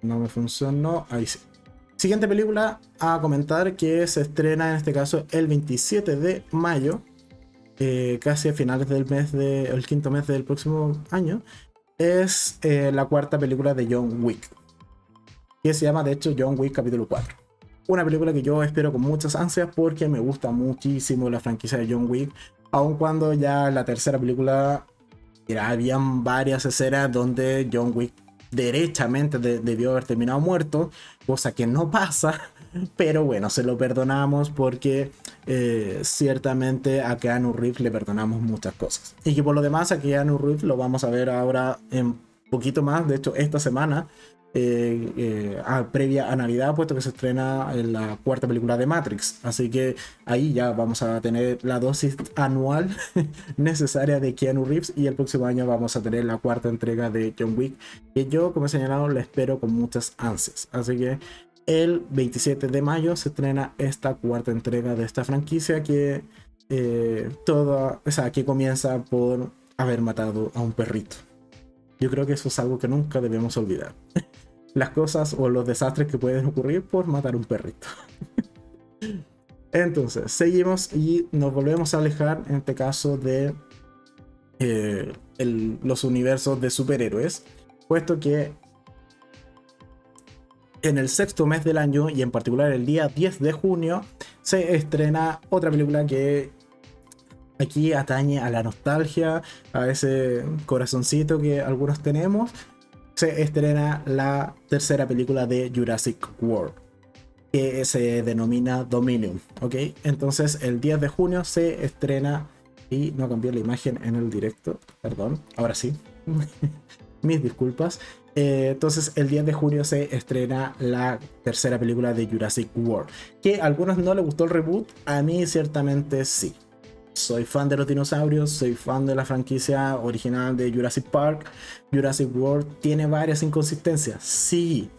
A: No me funcionó. Ahí sí. Siguiente película a comentar que se estrena en este caso el 27 de mayo. Eh, casi a finales del mes de. el quinto mes del próximo año. Es eh, la cuarta película de John Wick. Que se llama de hecho John Wick capítulo 4. Una película que yo espero con muchas ansias porque me gusta muchísimo la franquicia de John Wick. Aun cuando ya la tercera película Habían varias escenas donde John Wick derechamente debió haber terminado muerto, cosa que no pasa, pero bueno, se lo perdonamos porque eh, ciertamente a Keanu Reeves le perdonamos muchas cosas. Y que por lo demás a Keanu Reeves lo vamos a ver ahora en poquito más, de hecho esta semana eh, eh, previa a Navidad, puesto que se estrena en la cuarta película de Matrix. Así que ahí ya vamos a tener la dosis anual necesaria de Keanu Reeves y el próximo año vamos a tener la cuarta entrega de John Wick, que yo, como he señalado, la espero con muchas ansias. Así que el 27 de mayo se estrena esta cuarta entrega de esta franquicia que eh, toda, o sea, que comienza por haber matado a un perrito. Yo creo que eso es algo que nunca debemos olvidar. Las cosas o los desastres que pueden ocurrir por matar un perrito. Entonces, seguimos y nos volvemos a alejar, en este caso, de eh, los universos de superhéroes, puesto que en el sexto mes del año y en particular el día 10 de junio se estrena otra película que aquí atañe a la nostalgia, a ese corazoncito que algunos tenemos, se estrena la tercera película de Jurassic World, que se denomina Dominion, ¿ok? Entonces el 10 de junio se estrena, y no cambié la imagen en el directo, perdón, ahora sí, mis disculpas. Eh, entonces el 10 de junio se estrena la tercera película de Jurassic World, que a algunos no les gustó el reboot, a mí ciertamente sí soy fan de los dinosaurios, soy fan de la franquicia original de Jurassic Park. Jurassic World tiene varias inconsistencias, sí,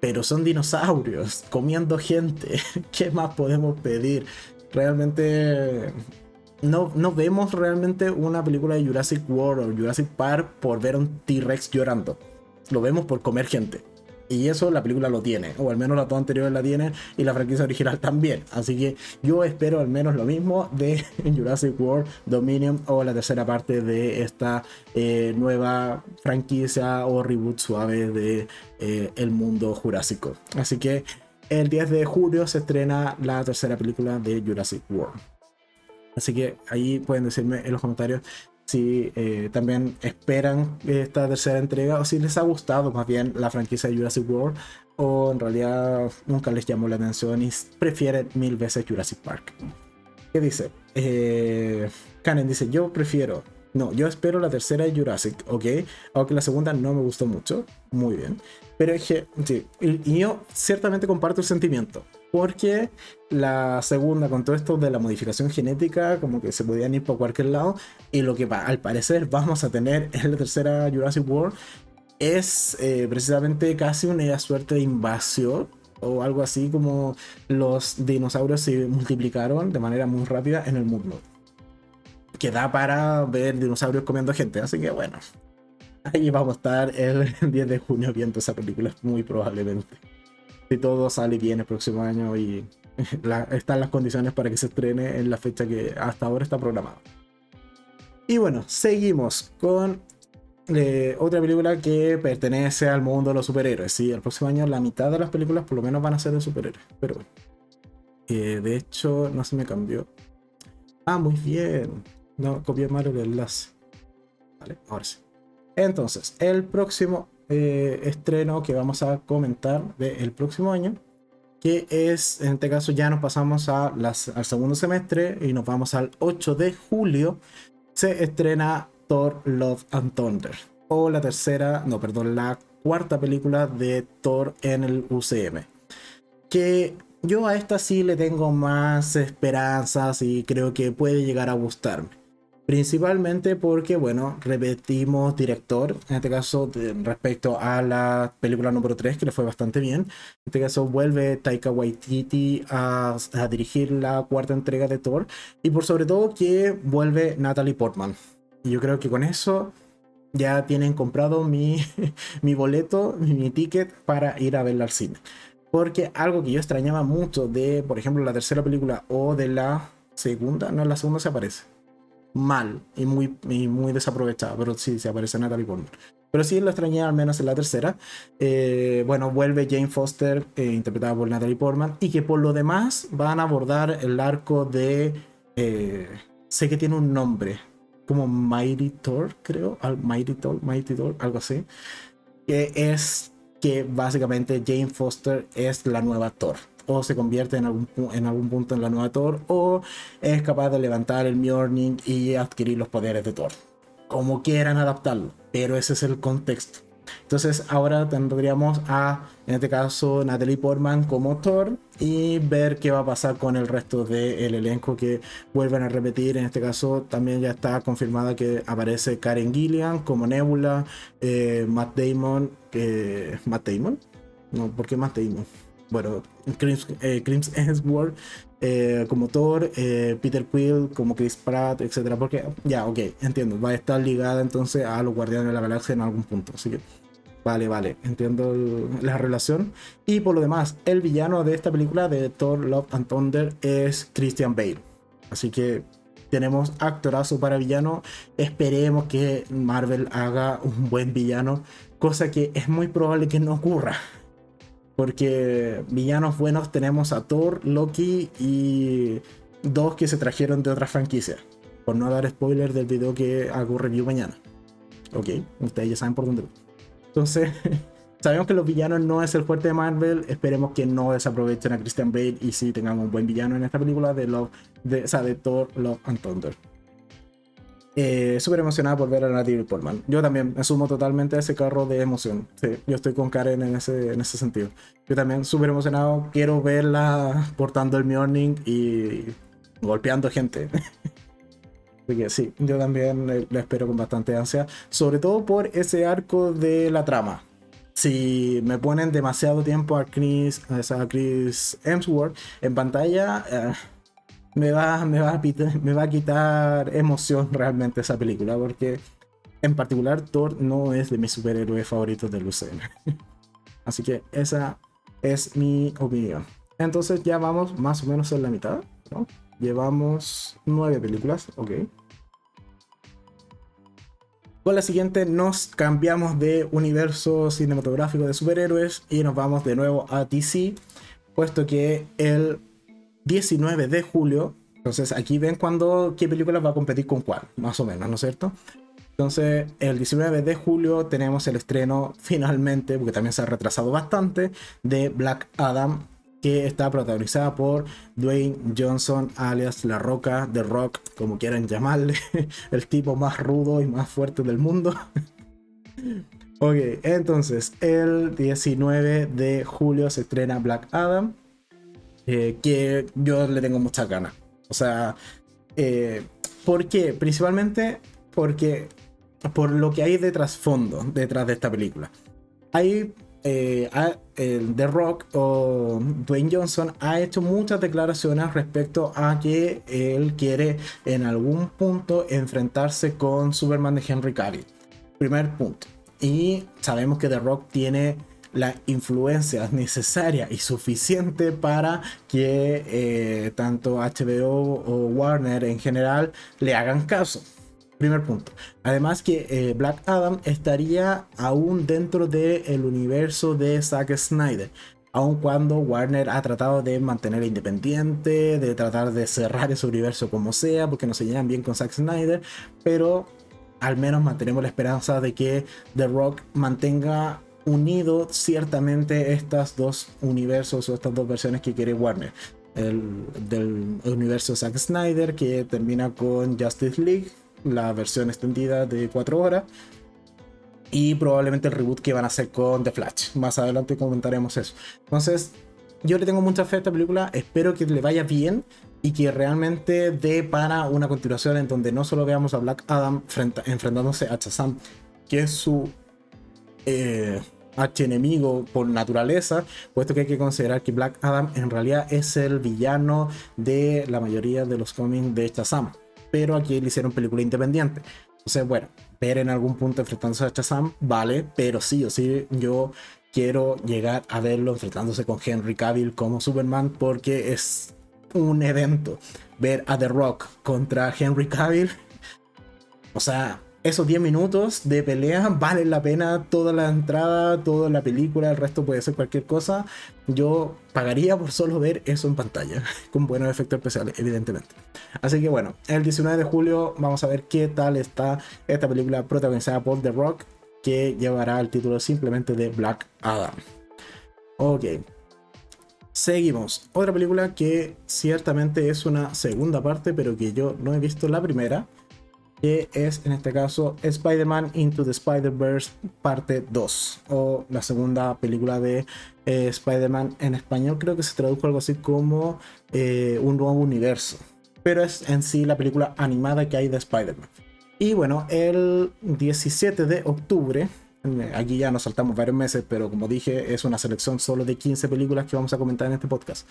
A: pero son dinosaurios comiendo gente. ¿Qué más podemos pedir? Realmente no, no vemos realmente una película de Jurassic World o Jurassic Park por ver un T-Rex llorando. Lo vemos por comer gente. Y eso la película lo tiene, o al menos la dos anteriores la tienen y la franquicia original también. Así que yo espero al menos lo mismo de Jurassic World Dominion o la tercera parte de esta eh, nueva franquicia o reboot suave de eh, el mundo jurásico. Así que el 10 de julio se estrena la tercera película de Jurassic World. Así que ahí pueden decirme en los comentarios si eh, también esperan esta tercera entrega o si les ha gustado más bien la franquicia de Jurassic World o en realidad nunca les llamó la atención y prefieren mil veces Jurassic Park. ¿Qué dice? Eh, dice, yo prefiero, no, yo espero la tercera de Jurassic, ¿ok? Aunque la segunda no me gustó mucho, muy bien. Pero es que, sí, y yo ciertamente comparto el sentimiento porque la segunda, con todo esto de la modificación genética, como que se podían ir por cualquier lado, y lo que al parecer vamos a tener en la tercera Jurassic World es eh, precisamente casi una suerte de invasión o algo así como los dinosaurios se multiplicaron de manera muy rápida en el mundo. Que da para ver dinosaurios comiendo gente, así que bueno, ahí vamos a estar el 10 de junio viendo esa película, muy probablemente si todo sale bien el próximo año y están las condiciones para que se estrene en la fecha que hasta ahora está programada. Y bueno, seguimos con eh, otra película que pertenece al mundo de los superhéroes. Sí, el próximo año la mitad de las películas por lo menos van a ser de superhéroes. Pero bueno. Eh, de hecho, no se me cambió. Ah, muy bien. No, copié mal el enlace. Vale, ahora sí. Entonces, el próximo eh, estreno que vamos a comentar del próximo año, que es, en este caso ya nos pasamos a al segundo semestre y nos vamos al 8 de julio, se estrena Thor Love and Thunder, o la tercera, no, perdón, la cuarta película de Thor en el UCM, que yo a esta sí le tengo más esperanzas y creo que puede llegar a gustarme. Principalmente porque, bueno, repetimos director, en este caso respecto a la película número 3, que le fue bastante bien. En este caso vuelve Taika Waititi a, dirigir la cuarta entrega de Thor. Y por sobre todo que vuelve Natalie Portman. Y yo creo que con eso ya tienen comprado mi, mi boleto, mi ticket para ir a verla al cine. Porque algo que yo extrañaba mucho de, por ejemplo, la tercera película o de la segunda, no, la segunda se aparece mal y muy, muy desaprovechada, pero sí, se aparece Natalie Portman. Pero sí lo extrañé al menos en la tercera. Eh, bueno, vuelve Jane Foster, eh, interpretada por Natalie Portman, y que por lo demás van a abordar el arco de... Eh, sé que tiene un nombre, como Mighty Thor, creo, Mighty Thor, Mighty Thor, algo así, que es que básicamente Jane Foster es la nueva Thor o se convierte en algún, en algún punto en la nueva Thor, o es capaz de levantar el Mjolnir y adquirir los poderes de Thor. Como quieran adaptarlo, pero ese es el contexto. Entonces ahora tendríamos a, en este caso, Natalie Portman como Thor y ver qué va a pasar con el resto del elenco que vuelven a repetir. En este caso también ya está confirmada que aparece Karen Gillian como Nebula, eh, Matt Damon, Matt Damon, no, ¿por qué Matt Damon? Bueno, Crims, eh, eh, como Thor, eh, Peter Quill como Chris Pratt, etcétera, porque ya, ok, entiendo, va a estar ligada entonces a los Guardianes de la Galaxia en algún punto, así que vale, vale, entiendo la relación. Y por lo demás, el villano de esta película de Thor, Love and Thunder es Christian Bale, así que tenemos actorazo para villano. Esperemos que Marvel haga un buen villano, cosa que es muy probable que no ocurra. Porque villanos buenos tenemos a Thor, Loki y dos que se trajeron de otras franquicias. por no dar spoiler del video que hago review mañana. Ok, ustedes ya saben por dónde. Entonces, sabemos que los villanos no es el fuerte de Marvel. Esperemos que no desaprovechen a Christian Bale y sí tengamos un buen villano en esta película o sea, de Thor, Love and Thunder. Eh, Súper emocionada por ver a Natalie Portman. Yo también me sumo totalmente a ese carro de emoción. Sí, yo estoy con Karen en ese, en ese sentido. Yo también súper emocionado. Quiero verla portando el Mjolnir y golpeando gente. Así que sí, yo también la espero con bastante ansia. Sobre todo por ese arco de la trama. Si me ponen demasiado tiempo a Chris, a Chris Hemsworth en pantalla... Eh, me va, me va, a, me va a quitar emoción realmente esa película, porque en particular Thor no es de mis superhéroes favoritos del UCM. Así que esa es mi opinión. Entonces ya vamos más o menos en la mitad, ¿no? Llevamos nueve películas, ok. Con la siguiente nos cambiamos de universo cinematográfico de superhéroes y nos vamos de nuevo a DC, puesto que el 19 de julio. Entonces aquí ven cuando qué película va a competir con cuál, más o menos, ¿no es cierto? Entonces el 19 de julio tenemos el estreno finalmente, porque también se ha retrasado bastante, de Black Adam, que está protagonizada por Dwayne Johnson, alias La Roca, The Rock, como quieran llamarle, el tipo más rudo y más fuerte del mundo. ok, entonces el 19 de julio se estrena Black Adam. Eh, que yo le tengo muchas ganas. O sea, eh, ¿por qué? Principalmente porque por lo que hay de trasfondo detrás de esta película. Hay eh, The Rock o Dwayne Johnson ha hecho muchas declaraciones respecto a que él quiere en algún punto enfrentarse con Superman de Henry Cavill. Primer punto. Y sabemos que The Rock tiene la influencia necesaria y suficiente para que eh, tanto HBO o Warner en general le hagan caso. Primer punto. Además que eh, Black Adam estaría aún dentro del universo de Zack Snyder. Aun cuando Warner ha tratado de mantener independiente, de tratar de cerrar ese universo como sea, porque no se llevan bien con Zack Snyder, pero al menos mantenemos la esperanza de que The Rock mantenga unido ciertamente estas dos universos o estas dos versiones que quiere Warner. El del universo Zack Snyder que termina con Justice League, la versión extendida de 4 horas. Y probablemente el reboot que van a hacer con The Flash. Más adelante comentaremos eso. Entonces, yo le tengo mucha fe a esta película. Espero que le vaya bien y que realmente dé para una continuación en donde no solo veamos a Black Adam enfrentándose a Shazam, que es su eh, enemigo por naturaleza, puesto que hay que considerar que Black Adam en realidad es el villano de la mayoría de los cómics de Shazam, pero aquí le hicieron película independiente. Entonces, bueno, ver en algún punto enfrentándose a Shazam, vale, pero sí o sí yo quiero llegar a verlo enfrentándose con Henry Cavill como Superman porque es un evento ver a The Rock contra Henry Cavill. O sea, esos 10 minutos de pelea valen la pena toda la entrada, toda la película, el resto puede ser cualquier cosa. Yo pagaría por solo ver eso en pantalla, con buenos efectos especiales, evidentemente. Así que bueno, el 19 de julio vamos a ver qué tal está esta película protagonizada por The Rock, que llevará el título simplemente de Black Adam. Ok. Seguimos. Otra película que ciertamente es una segunda parte, pero que yo no he visto la primera que es en este caso Spider-Man Into the Spider-Verse parte 2 o la segunda película de eh, Spider-Man en español. Creo que se tradujo algo así como eh, un nuevo universo pero es en sí la película animada que hay de Spider-Man. Y bueno el 17 de octubre aquí ya nos saltamos varios meses pero como dije es una selección solo de 15 películas que vamos a comentar en este podcast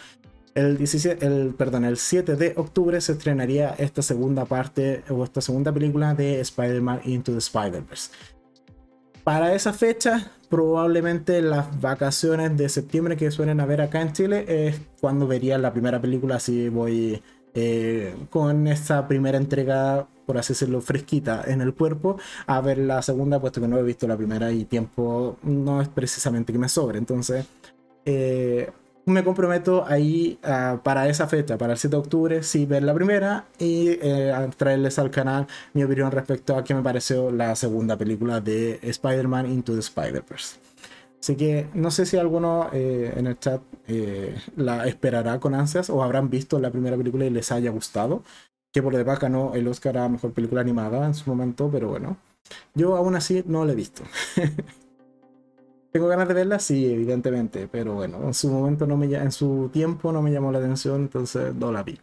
A: el, 17, el, perdón, el 7 de octubre se estrenaría esta segunda parte o esta segunda película de Spider-Man Into the Spider-Verse. Para esa fecha, probablemente las vacaciones de septiembre que suelen haber acá en Chile es cuando vería la primera película, si voy eh, con esa primera entrega, por así decirlo, fresquita en el cuerpo, a ver la segunda, puesto que no he visto la primera y tiempo no es precisamente que me sobre. Entonces, eh, me comprometo ahí uh, para esa fecha, para el 7 de octubre, sí ver la primera y eh, traerles al canal mi opinión respecto a qué me pareció la segunda película de Spider-Man Into the Spider-Verse. Así que no sé si alguno eh, en el chat eh, la esperará con ansias o habrán visto la primera película y les haya gustado. Que por debajo ganó el Oscar a Mejor Película Animada en su momento, pero bueno. Yo aún así no la he visto. Tengo ganas de verla, sí, evidentemente, pero bueno, en su momento no me en su tiempo no me llamó la atención, entonces no la vi.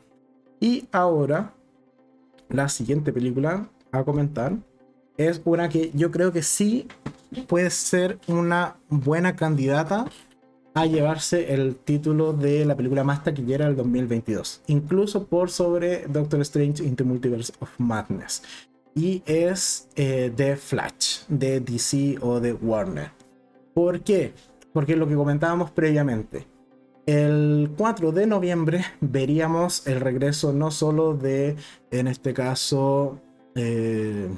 A: Y ahora, la siguiente película a comentar es una que yo creo que sí puede ser una buena candidata a llevarse el título de la película más taquillera del 2022, incluso por sobre Doctor Strange Into Multiverse of Madness. Y es eh, The Flash, de DC o de Warner. ¿Por qué? Porque lo que comentábamos previamente. El 4 de noviembre veríamos el regreso no solo de, en este caso, eh,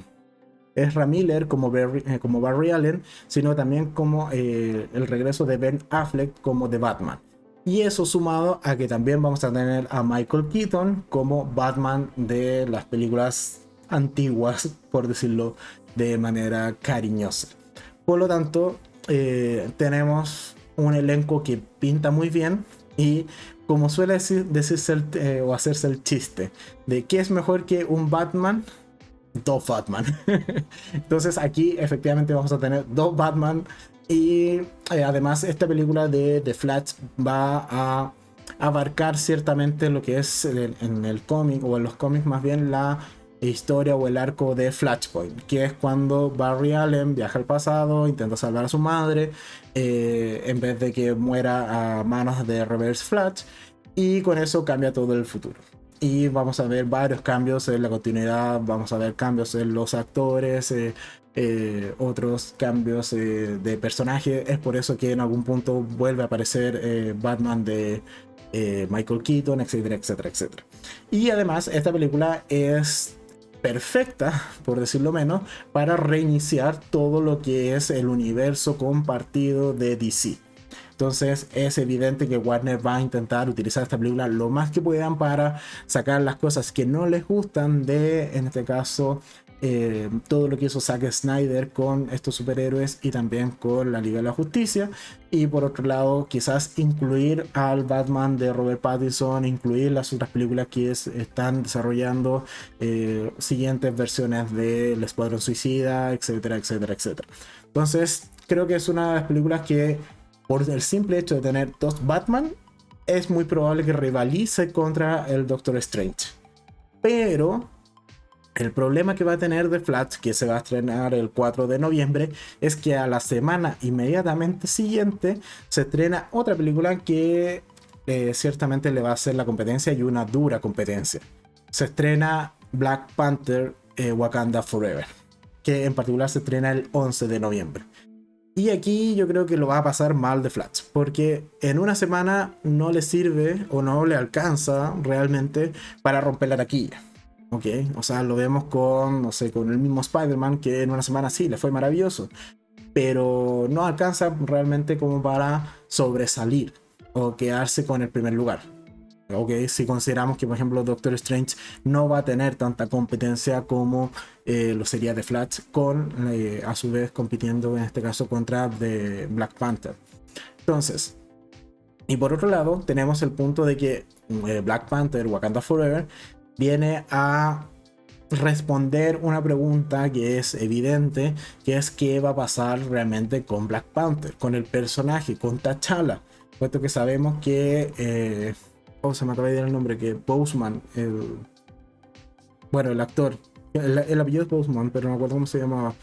A: Ezra Miller como Barry, eh, como Barry Allen, sino también como eh, el regreso de Ben Affleck como The Batman. Y eso sumado a que también vamos a tener a Michael Keaton como Batman de las películas antiguas, por decirlo de manera cariñosa. Por lo tanto, eh, tenemos un elenco que pinta muy bien y como suele decir, decirse eh, o hacerse el chiste de que es mejor que un Batman, dos Batman. Entonces aquí efectivamente vamos a tener dos Batman y eh, además esta película de The Flash va a abarcar ciertamente lo que es en el cómic o en los cómics más bien la historia o el arco de Flashpoint, que es cuando Barry Allen viaja al pasado, intenta salvar a su madre, eh, en vez de que muera a manos de Reverse Flash, y con eso cambia todo el futuro. Y vamos a ver varios cambios en la continuidad, vamos a ver cambios en los actores, eh, eh, otros cambios de personaje. Es por eso que en algún punto vuelve a aparecer Batman de Michael Keaton, etcétera, etcétera, etcétera. Y además, esta película es perfecta, por decirlo menos, para reiniciar todo lo que es el universo compartido de DC. Entonces es evidente que Warner va a intentar utilizar esta película lo más que puedan para sacar las cosas que no les gustan de, en este caso, eh, todo lo que hizo Zack Snyder con estos superhéroes y también con la Liga de la Justicia. Y por otro lado, quizás incluir al Batman de Robert Pattinson, incluir las otras películas que están desarrollando, eh, siguientes versiones del Escuadrón Suicida, etcétera, etcétera, etcétera. Entonces, creo que es una de las películas que, por el simple hecho de tener dos Batman, es muy probable que rivalice contra el Doctor Strange. Pero el problema que va a tener The Flash, que se va a estrenar el 4 de noviembre, es que a la semana inmediatamente siguiente se estrena otra película que eh, ciertamente le va a hacer la competencia y una dura competencia. Se estrena Black Panther eh, Wakanda Forever, que en particular se estrena el 11 de noviembre. Y aquí yo creo que lo va a pasar mal de Flash, porque en una semana no le sirve o no le alcanza realmente para romper la taquilla. Ok, o sea, lo vemos con, no sé, con el mismo Spider-Man que en una semana sí le fue maravilloso, pero no alcanza realmente como para sobresalir o quedarse con el primer lugar. Ok, si consideramos que por ejemplo Doctor Strange no va a tener tanta competencia como eh, lo sería de Flash, con eh, a su vez compitiendo en este caso contra The Black Panther. Entonces, y por otro lado, tenemos el punto de que eh, Black Panther, Wakanda Forever, viene a responder una pregunta que es evidente, que es qué va a pasar realmente con Black Panther, con el personaje, con T'Challa, puesto que sabemos que, eh, oh, se me acaba de dar el nombre, que Boseman, el, bueno, el actor, el, apellido es Boseman, pero no me acuerdo cómo se llamaba,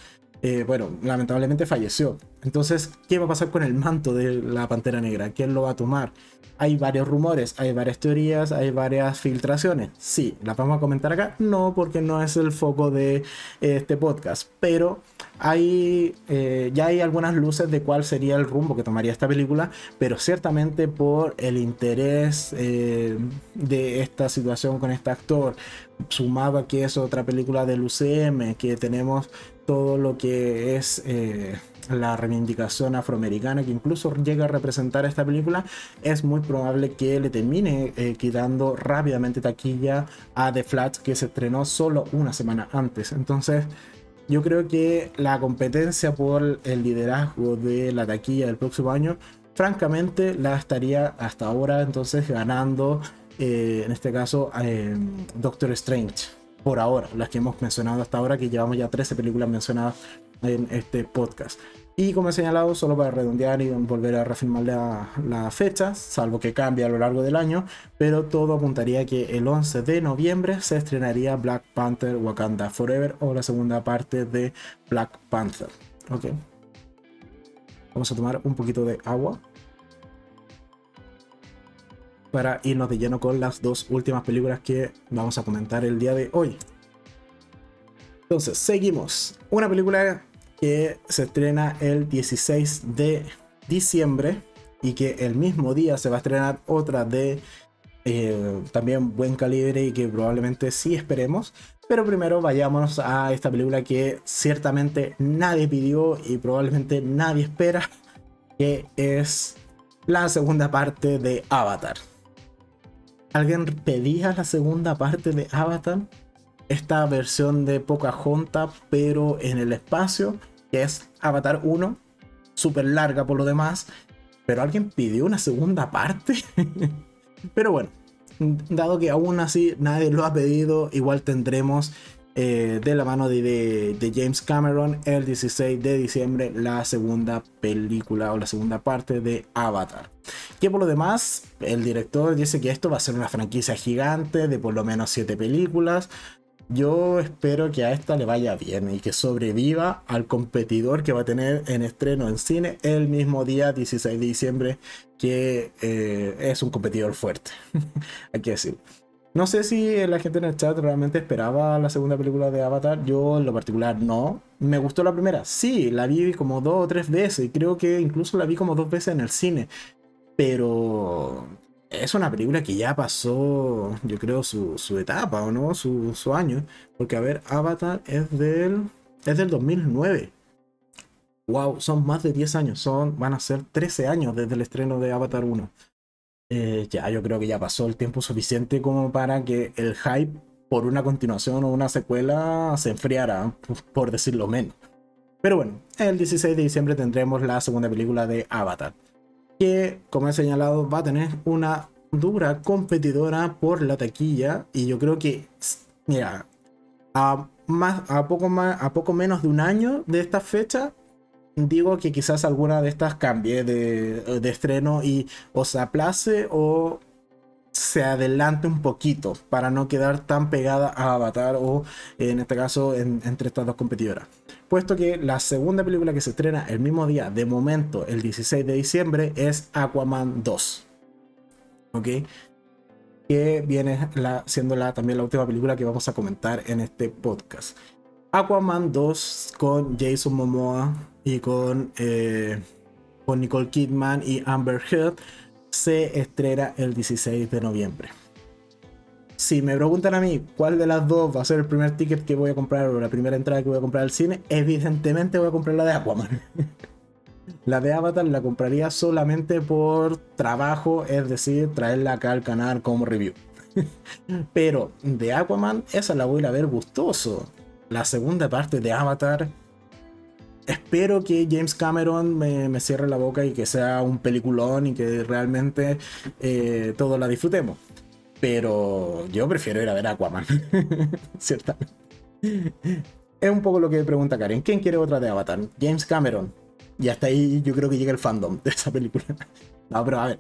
A: eh, bueno, lamentablemente falleció. Entonces, ¿qué va a pasar con el manto de la Pantera Negra? ¿Quién lo va a tomar? Hay varios rumores, hay varias teorías, hay varias filtraciones. Sí, ¿las vamos a comentar acá? No, porque no es el foco de este podcast. Pero hay, eh, ya hay algunas luces de cuál sería el rumbo que tomaría esta película. Pero ciertamente por el interés eh, de esta situación con este actor, sumado a que es otra película del UCM, que tenemos todo lo que es eh, la reivindicación afroamericana que incluso llega a representar esta película, es muy probable que le termine eh, quitando rápidamente taquilla a The Flash que se estrenó solo una semana antes. Entonces, yo creo que la competencia por el liderazgo de la taquilla del próximo año, francamente, la estaría hasta ahora entonces ganando, eh, en este caso, eh, Doctor Strange por ahora, las que hemos mencionado hasta ahora, que llevamos ya 13 películas mencionadas en este podcast. Y como he señalado, solo para redondear y volver a reafirmar la, la, fecha, salvo que cambie a lo largo del año, pero todo apuntaría que el 11 de noviembre se estrenaría Black Panther Wakanda Forever o la segunda parte de Black Panther. Ok. Vamos a tomar un poquito de agua para irnos de lleno con las dos últimas películas que vamos a comentar el día de hoy. Entonces, seguimos. Una película que se estrena el 16 de diciembre y que el mismo día se va a estrenar otra de eh, también buen calibre y que probablemente sí esperemos. Pero primero vayamos a esta película que ciertamente nadie pidió y probablemente nadie espera, que es la segunda parte de Avatar. ¿Alguien pedía la segunda parte de Avatar? Esta versión de Pocahontas, pero en el espacio, que es Avatar 1, súper larga por lo demás. Pero alguien pidió una segunda parte. pero bueno, dado que aún así nadie lo ha pedido, igual tendremos eh, de la mano de, James Cameron el 16 de diciembre la segunda película o la segunda parte de Avatar. Que por lo demás, el director dice que esto va a ser una franquicia gigante de por lo menos 7 películas. Yo espero que a esta le vaya bien y que sobreviva al competidor que va a tener en estreno en cine el mismo día 16 de diciembre, que eh, es un competidor fuerte, hay que decir. No sé si la gente en el chat realmente esperaba la segunda película de Avatar. Yo en lo particular no. ¿Me gustó la primera? Sí, la vi como dos o tres veces. Creo que incluso la vi como dos veces en el cine. Pero es una película que ya pasó, yo creo, su, etapa, ¿o no? Su, su, año. Porque, a ver, Avatar es del, es del 2009. Wow, son más de 10 años. Son, van a ser 13 años desde el estreno de Avatar 1. Eh, ya yo creo que ya pasó el tiempo suficiente como para que el hype por una continuación o una secuela se enfriara, por decirlo menos. Pero bueno, el 16 de diciembre tendremos la segunda película de Avatar, que como he señalado va a tener una dura competidora por la taquilla y yo creo que, mira, a, poco, más, a poco menos de un año de esta fecha digo que quizás alguna de estas cambie de, estreno y o se aplace o se adelante un poquito para no quedar tan pegada a Avatar o en este caso entre estas dos competidoras. Puesto que la segunda película que se estrena el mismo día, de momento el 16 de diciembre, es Aquaman 2. ¿Ok? Que viene siendo la, también la última película que vamos a comentar en este podcast. Aquaman 2 con Jason Momoa y con, eh, con Nicole Kidman y Amber Heard se estrena el 16 de noviembre. Si me preguntan a mí cuál de las dos va a ser el primer ticket que voy a comprar o la primera entrada que voy a comprar al cine, evidentemente voy a comprar la de Aquaman. la de Avatar la compraría solamente por trabajo, es decir, traerla acá al canal como review. Pero de Aquaman, esa la voy a ver gustoso la segunda parte de Avatar. Espero que James Cameron me, cierre la boca y que sea un peliculón y que realmente eh, todos la disfrutemos. Pero yo prefiero ir a ver Aquaman, ciertamente. Es un poco lo que pregunta Karen. ¿Quién quiere otra de Avatar? James Cameron. Y hasta ahí yo creo que llega el fandom de esa película. No, pero a ver,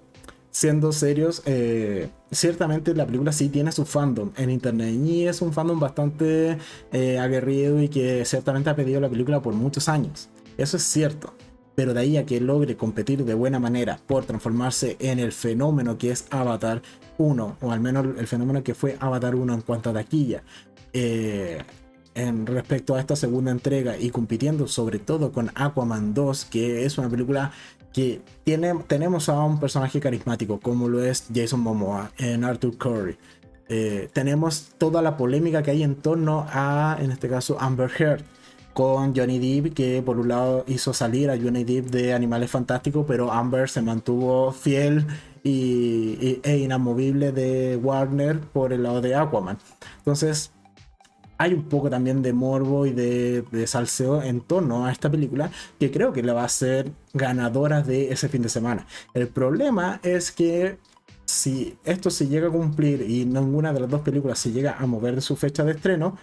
A: siendo serios, eh, ciertamente la película sí tiene su fandom en internet y es un fandom bastante eh, aguerrido y que ciertamente ha pedido la película por muchos años. Eso es cierto. Pero de ahí a que logre competir de buena manera por transformarse en el fenómeno que es Avatar 1, o al menos el fenómeno que fue Avatar 1 en cuanto a taquilla, eh, en respecto a esta segunda entrega y compitiendo sobre todo con Aquaman 2, que es una película que tiene, tenemos a un personaje carismático como lo es Jason Momoa en Arthur Curry. Eh, tenemos toda la polémica que hay en torno a, en este caso, Amber Heard. Con Johnny Depp, que por un lado hizo salir a Johnny Depp de Animales Fantásticos, pero Amber se mantuvo fiel y, e inamovible de Warner por el lado de Aquaman. Entonces, hay un poco también de morbo y de, de, salseo en torno a esta película que creo que le va a ser ganadora de ese fin de semana. El problema es que si esto se llega a cumplir y ninguna de las dos películas se llega a mover de su fecha de estreno,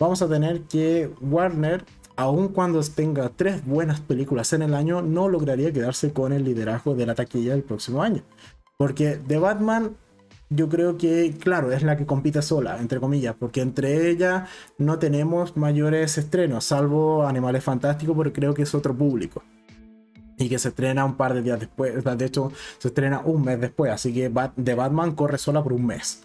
A: vamos a tener que Warner, aun cuando tenga tres buenas películas en el año, no lograría quedarse con el liderazgo de la taquilla del próximo año. Porque The Batman yo creo que, claro, es la que compite sola, entre comillas, porque entre ella no tenemos mayores estrenos, salvo Animales Fantásticos, porque creo que es otro público. Y que se estrena un par de días después, de hecho, se estrena un mes después, así que The Batman corre sola por un mes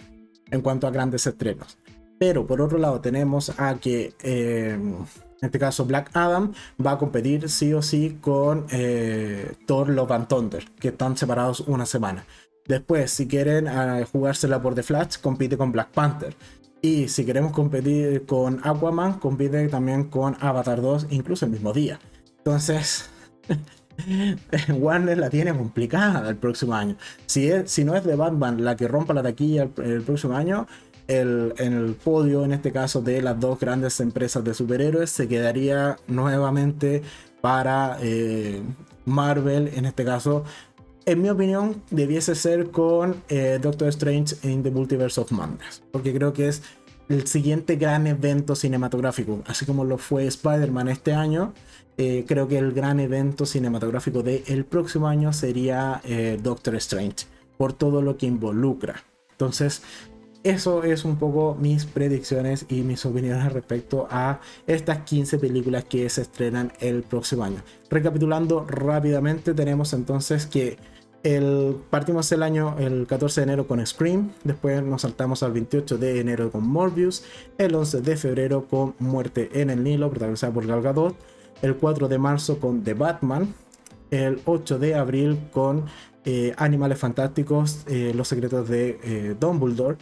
A: en cuanto a grandes estrenos. Pero por otro lado tenemos a que, eh, en este caso, Black Adam va a competir sí o sí con eh, Thor Love and Thunder, que están separados una semana. Después, si quieren uh, jugársela por The Flash, compite con Black Panther. Y si queremos competir con Aquaman, compite también con Avatar 2, incluso el mismo día. Entonces, Warner la tiene complicada el próximo año. Si, es, si no es de Batman la que rompa la taquilla el, próximo año, el, en el podio, en este caso, de las dos grandes empresas de superhéroes, se quedaría nuevamente para eh, Marvel, en este caso, en mi opinión, debiese ser con eh, Doctor Strange in the Multiverse of Madness, porque creo que es el siguiente gran evento cinematográfico, así como lo fue Spider-Man este año. Eh, creo que el gran evento cinematográfico del próximo año sería Doctor Strange, por todo lo que involucra. Entonces, eso es un poco mis predicciones y mis opiniones respecto a estas 15 películas que se estrenan el próximo año. Recapitulando rápidamente, tenemos entonces que el, partimos el año el 14 de enero con Scream, después nos saltamos al 28 de enero con Morbius, el 11 de febrero con Muerte en el Nilo, protagonizada por Gal Gadot, el 4 de marzo con The Batman, el 8 de abril con eh, Animales Fantásticos, eh, Los Secretos de eh, Dumbledore,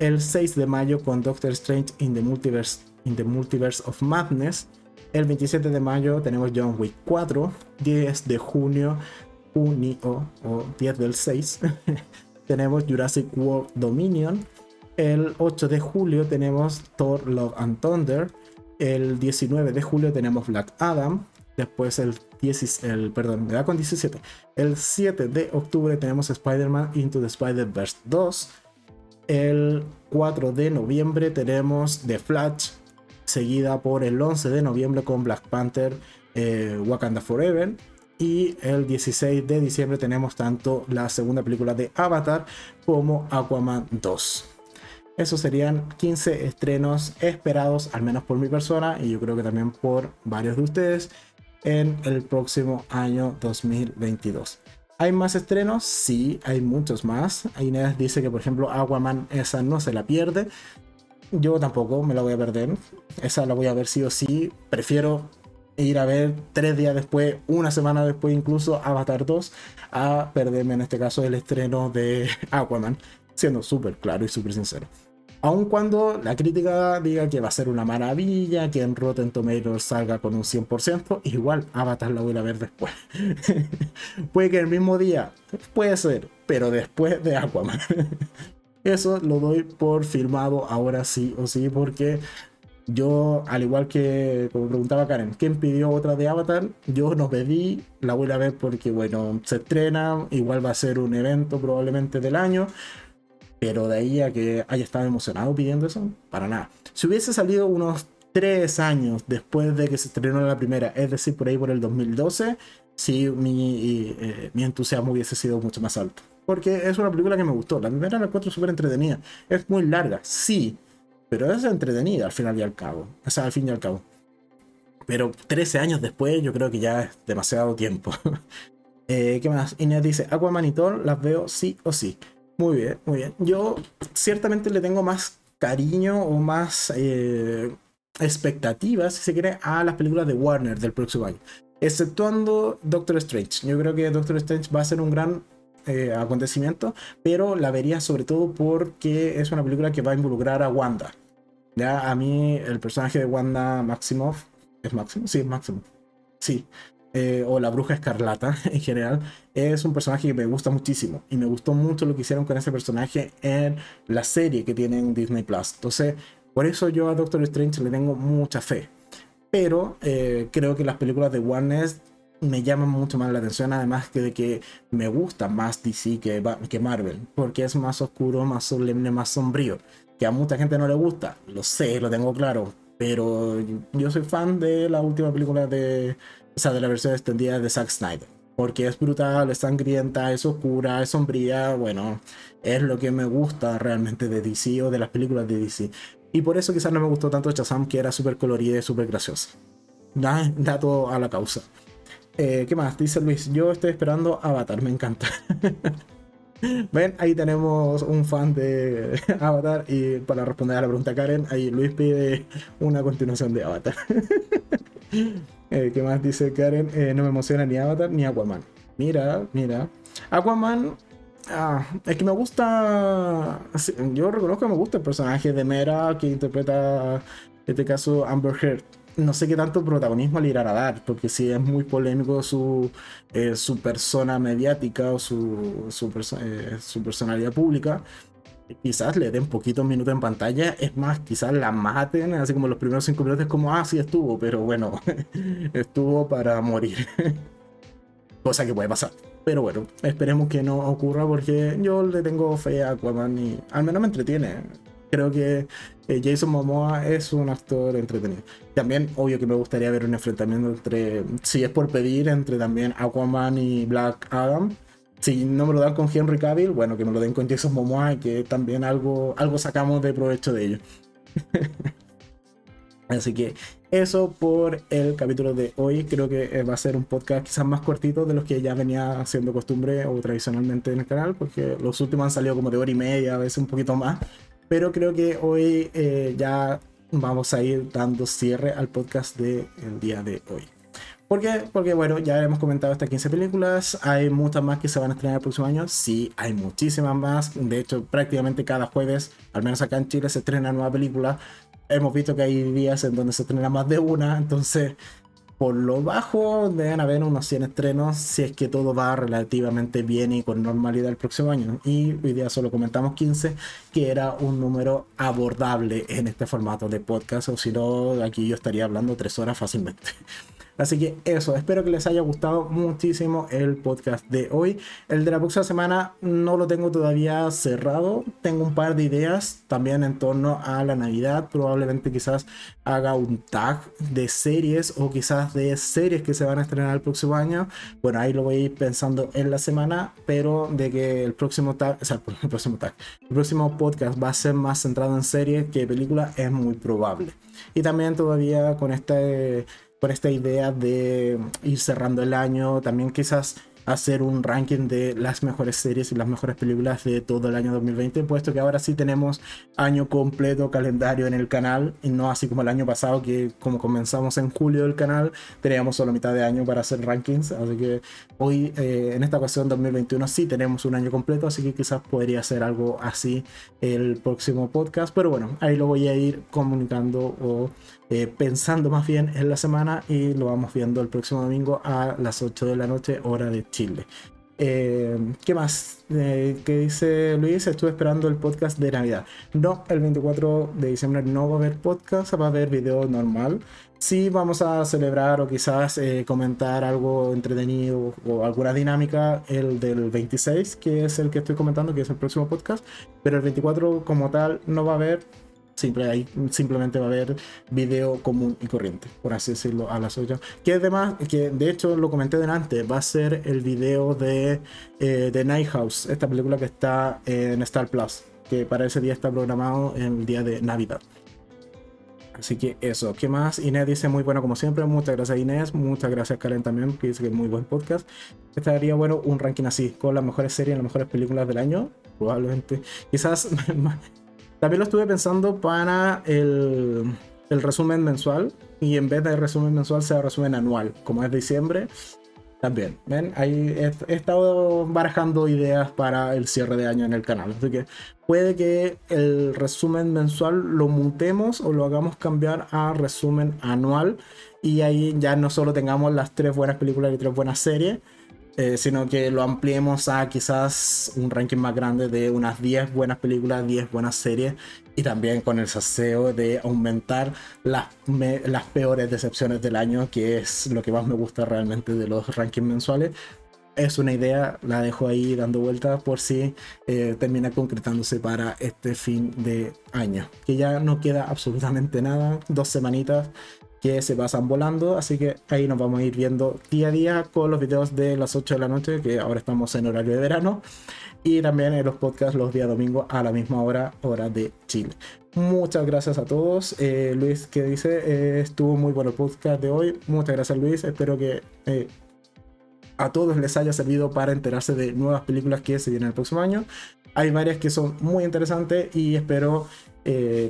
A: el 6 de mayo con Doctor Strange in the Multiverse, in the Multiverse of Madness, el 27 de mayo tenemos John Wick 4, 10 de junio junio o 10 del 6 tenemos Jurassic World Dominion. El 8 de julio tenemos Thor Love and Thunder. El 19 de julio tenemos Black Adam. Después el, 10, el perdón, me da con 17. El 7 de octubre tenemos Spider-Man Into the Spider-Verse 2. El 4 de noviembre tenemos The Flash, seguida por el 11 de noviembre con Black Panther eh, Wakanda Forever. Y el 16 de diciembre tenemos tanto la segunda película de Avatar como Aquaman 2. Esos serían 15 estrenos esperados, al menos por mi persona y yo creo que también por varios de ustedes, en el próximo año 2022. ¿Hay más estrenos? Sí, hay muchos más. Inés dice que, por ejemplo, Aquaman, esa no se la pierde. Yo tampoco me la voy a perder. Esa la voy a ver sí o sí. Prefiero ir a ver tres días después, una semana después incluso Avatar 2, a perderme en este caso el estreno de Aquaman, siendo súper claro y súper sincero. Aun cuando la crítica diga que va a ser una maravilla, que en Rotten Tomatoes salga con un 100%, igual Avatar la voy a ver después. puede que el mismo día, puede ser, pero después de Aquaman. Eso lo doy por firmado ahora sí o sí, porque yo, al igual que como preguntaba Karen, ¿quién pidió otra de Avatar? Yo no pedí, la voy a ver porque, bueno, se estrena, igual va a ser un evento probablemente del año, pero de ahí a que haya estado emocionado pidiendo eso, para nada. Si hubiese salido unos tres años después de que se estrenó la primera, es decir, por ahí por el 2012, sí, mi, eh, mi entusiasmo hubiese sido mucho más alto. Porque es una película que me gustó. La primera la encuentro súper entretenida. Es muy larga, sí pero es entretenida al final y al cabo. O sea, al fin y al cabo. Pero 13 años después yo creo que ya es demasiado tiempo. Eh, ¿Qué más? Inés dice, Aquaman y Thor las veo sí o sí. Muy bien, muy bien. Yo ciertamente le tengo más cariño o más eh, expectativas, si se quiere, a las películas de Warner del próximo año. Exceptuando Doctor Strange. Yo creo que Doctor Strange va a ser un gran eh, acontecimiento, pero la vería sobre todo porque es una película que va a involucrar a Wanda. Ya a mí el personaje de Wanda Maximoff ¿Es Máximo? Sí, es Máximo. Sí. Eh, o la bruja escarlata en general, es un personaje que me gusta muchísimo. Y me gustó mucho lo que hicieron con ese personaje en la serie que tienen Disney Plus. Entonces, por eso yo a Doctor Strange le tengo mucha fe. Pero eh, creo que las películas de Warner me llaman mucho más la atención, además que de que me gusta más DC que, que Marvel, porque es más oscuro, más solemne, más sombrío. Que a mucha gente no le gusta, lo sé, lo tengo claro, pero yo soy fan de la última película de, o sea, de la versión extendida de Zack Snyder. Porque es brutal, es sangrienta, es oscura, es sombría. Bueno, es lo que me gusta realmente de DC o de las películas de DC. Y por eso quizás no me gustó tanto Shazam, que era súper colorida y súper graciosa. Da, da, todo a la causa. Eh, ¿Qué más? Dice Luis, yo estoy esperando Avatar, me encanta. Ven, ahí tenemos un fan de Avatar y para responder a la pregunta Karen, ahí Luis pide una continuación de Avatar. Eh, ¿Qué más dice Karen? Eh, no me emociona ni Avatar ni Aquaman. Mira, mira. Aquaman, ah, es que me gusta, yo reconozco que me gusta el personaje de Mera que interpreta, en este caso, Amber Heard no sé qué tanto protagonismo le irá a dar, porque si es muy polémico su, eh, su persona mediática o su, su, eh, su, personalidad pública, quizás le den poquitos minutos en pantalla, es más, quizás la maten, así como los primeros cinco minutos, es como, ah, sí estuvo, pero bueno, estuvo para morir. Cosa que puede pasar. Pero bueno, esperemos que no ocurra porque yo le tengo fe a Aquaman y al menos me entretiene creo que eh, Jason Momoa es un actor entretenido. También, obvio que me gustaría ver un enfrentamiento entre, si es por pedir, entre también Aquaman y Black Adam. Si no me lo dan con Henry Cavill, bueno, que me lo den con Jason Momoa y que también algo, algo sacamos de provecho de ello. Así que eso por el capítulo de hoy. Creo que eh, va a ser un podcast quizás más cortito de los que ya venía siendo costumbre o tradicionalmente en el canal, porque los últimos han salido como de hora y media, a veces un poquito más pero creo que hoy eh, ya vamos a ir dando cierre al podcast del día de hoy. ¿Por qué? Porque bueno, ya hemos comentado estas 15 películas, hay muchas más que se van a estrenar el próximo año, sí, hay muchísimas más, de hecho prácticamente cada jueves, al menos acá en Chile, se estrena nueva película, hemos visto que hay días en donde se estrena más de una, entonces por lo bajo deben haber unos 100 estrenos si es que todo va relativamente bien y con normalidad el próximo año. Y hoy día solo comentamos 15, que era un número abordable en este formato de podcast, o si no, aquí yo estaría hablando tres horas fácilmente. Así que eso, espero que les haya gustado muchísimo el podcast de hoy. El de la próxima semana no lo tengo todavía cerrado. Tengo un par de ideas también en torno a la Navidad. Probablemente quizás haga un tag de series o quizás de series que se van a estrenar el próximo año. Bueno, ahí lo voy a ir pensando en la semana, pero de que el próximo tag, o sea, el próximo tag, el próximo podcast va a ser más centrado en series que películas es muy probable. Y también todavía con este por esta idea de ir cerrando el año, también quizás hacer un ranking de las mejores series y las mejores películas de todo el año 2020, puesto que ahora sí tenemos año completo calendario en el canal y no así como el año pasado que como comenzamos en julio del canal teníamos solo mitad de año para hacer rankings, así que hoy eh, en esta ocasión 2021 sí tenemos un año completo, así que quizás podría ser algo así el próximo podcast, pero bueno, ahí lo voy a ir comunicando o eh, pensando más bien en la semana y lo vamos viendo el próximo domingo a las 8 de la noche, hora de Chile. Eh, ¿Qué más? Eh, ¿Qué dice Luis? Estuve esperando el podcast de Navidad. No, el 24 de diciembre no va a haber podcast, va a haber video normal. Sí vamos a celebrar o quizás comentar algo entretenido o alguna dinámica el del 26, que es el que estoy comentando, que es el próximo podcast. Pero el 24 como tal no va a haber ahí simplemente va a haber video común y corriente, por así decirlo, a las 8. Que además, que de hecho lo comenté delante, va a ser el video de, eh, Night House, esta película que está en Star Plus, que para ese día está programado en el día de Navidad. Así que eso, ¿qué más? Inés dice muy bueno como siempre, muchas gracias Inés, muchas gracias Karen también, que dice que es muy buen podcast. Estaría bueno un ranking así, con las mejores series, las mejores películas del año, probablemente. Quizás También lo estuve pensando para el, el resumen mensual y en vez de resumen mensual sea resumen anual. Como es diciembre, también. ¿Ven? Ahí he, estado barajando ideas para el cierre de año en el canal. Así que puede que el resumen mensual lo mutemos o lo hagamos cambiar a resumen anual. Y ahí ya no solo tengamos las tres buenas películas y tres buenas series, eh, sino que lo ampliemos a quizás un ranking más grande de unas 10 buenas películas, 10 buenas series y también con el saseo de aumentar las, peores decepciones del año, que es lo que más me gusta realmente de los rankings mensuales. Es una idea, la dejo ahí dando vueltas por si eh, termina concretándose para este fin de año. Que ya no queda absolutamente nada, dos semanitas que se pasan volando, así que ahí nos vamos a ir viendo día a día con los videos de las 8 de la noche, que ahora estamos en horario de verano, y también en los podcasts los días domingos a la misma hora, hora de Chile. Muchas gracias a todos. Eh, Luis, que dice, eh, estuvo muy bueno el podcast de hoy. Muchas gracias Luis, espero que eh, a todos les haya servido para enterarse de nuevas películas que se vienen el próximo año. Hay varias que son muy interesantes y espero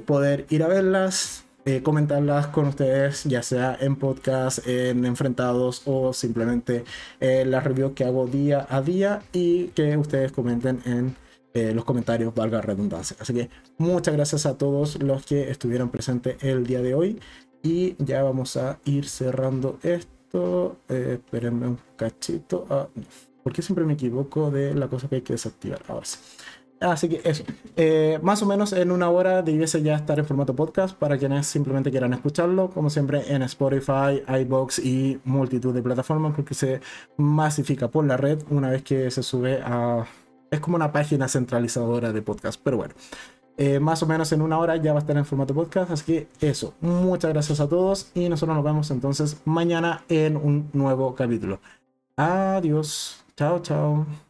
A: poder ir a verlas eh, comentarlas con ustedes, ya sea en podcast, en enfrentados o simplemente en las reviews que hago día a día y que ustedes comenten en eh, los comentarios, valga redundancia. Así que muchas gracias a todos los que estuvieron presentes el día de hoy y ya vamos a ir cerrando esto. Eh, espérenme un cachito. Ah, porque siempre me equivoco de la cosa que hay que desactivar? Ahora sí. Así que eso. Eh, más o menos en una hora debiese ya estar en formato podcast para quienes simplemente quieran escucharlo, como siempre en Spotify, iBox y multitud de plataformas, porque se masifica por la red una vez que se sube a. Es como una página centralizadora de podcast, pero bueno. Eh, más o menos en una hora ya va a estar en formato podcast. Así que eso, muchas gracias a todos y nosotros nos vemos entonces mañana en un nuevo capítulo. Adiós, chao, chao.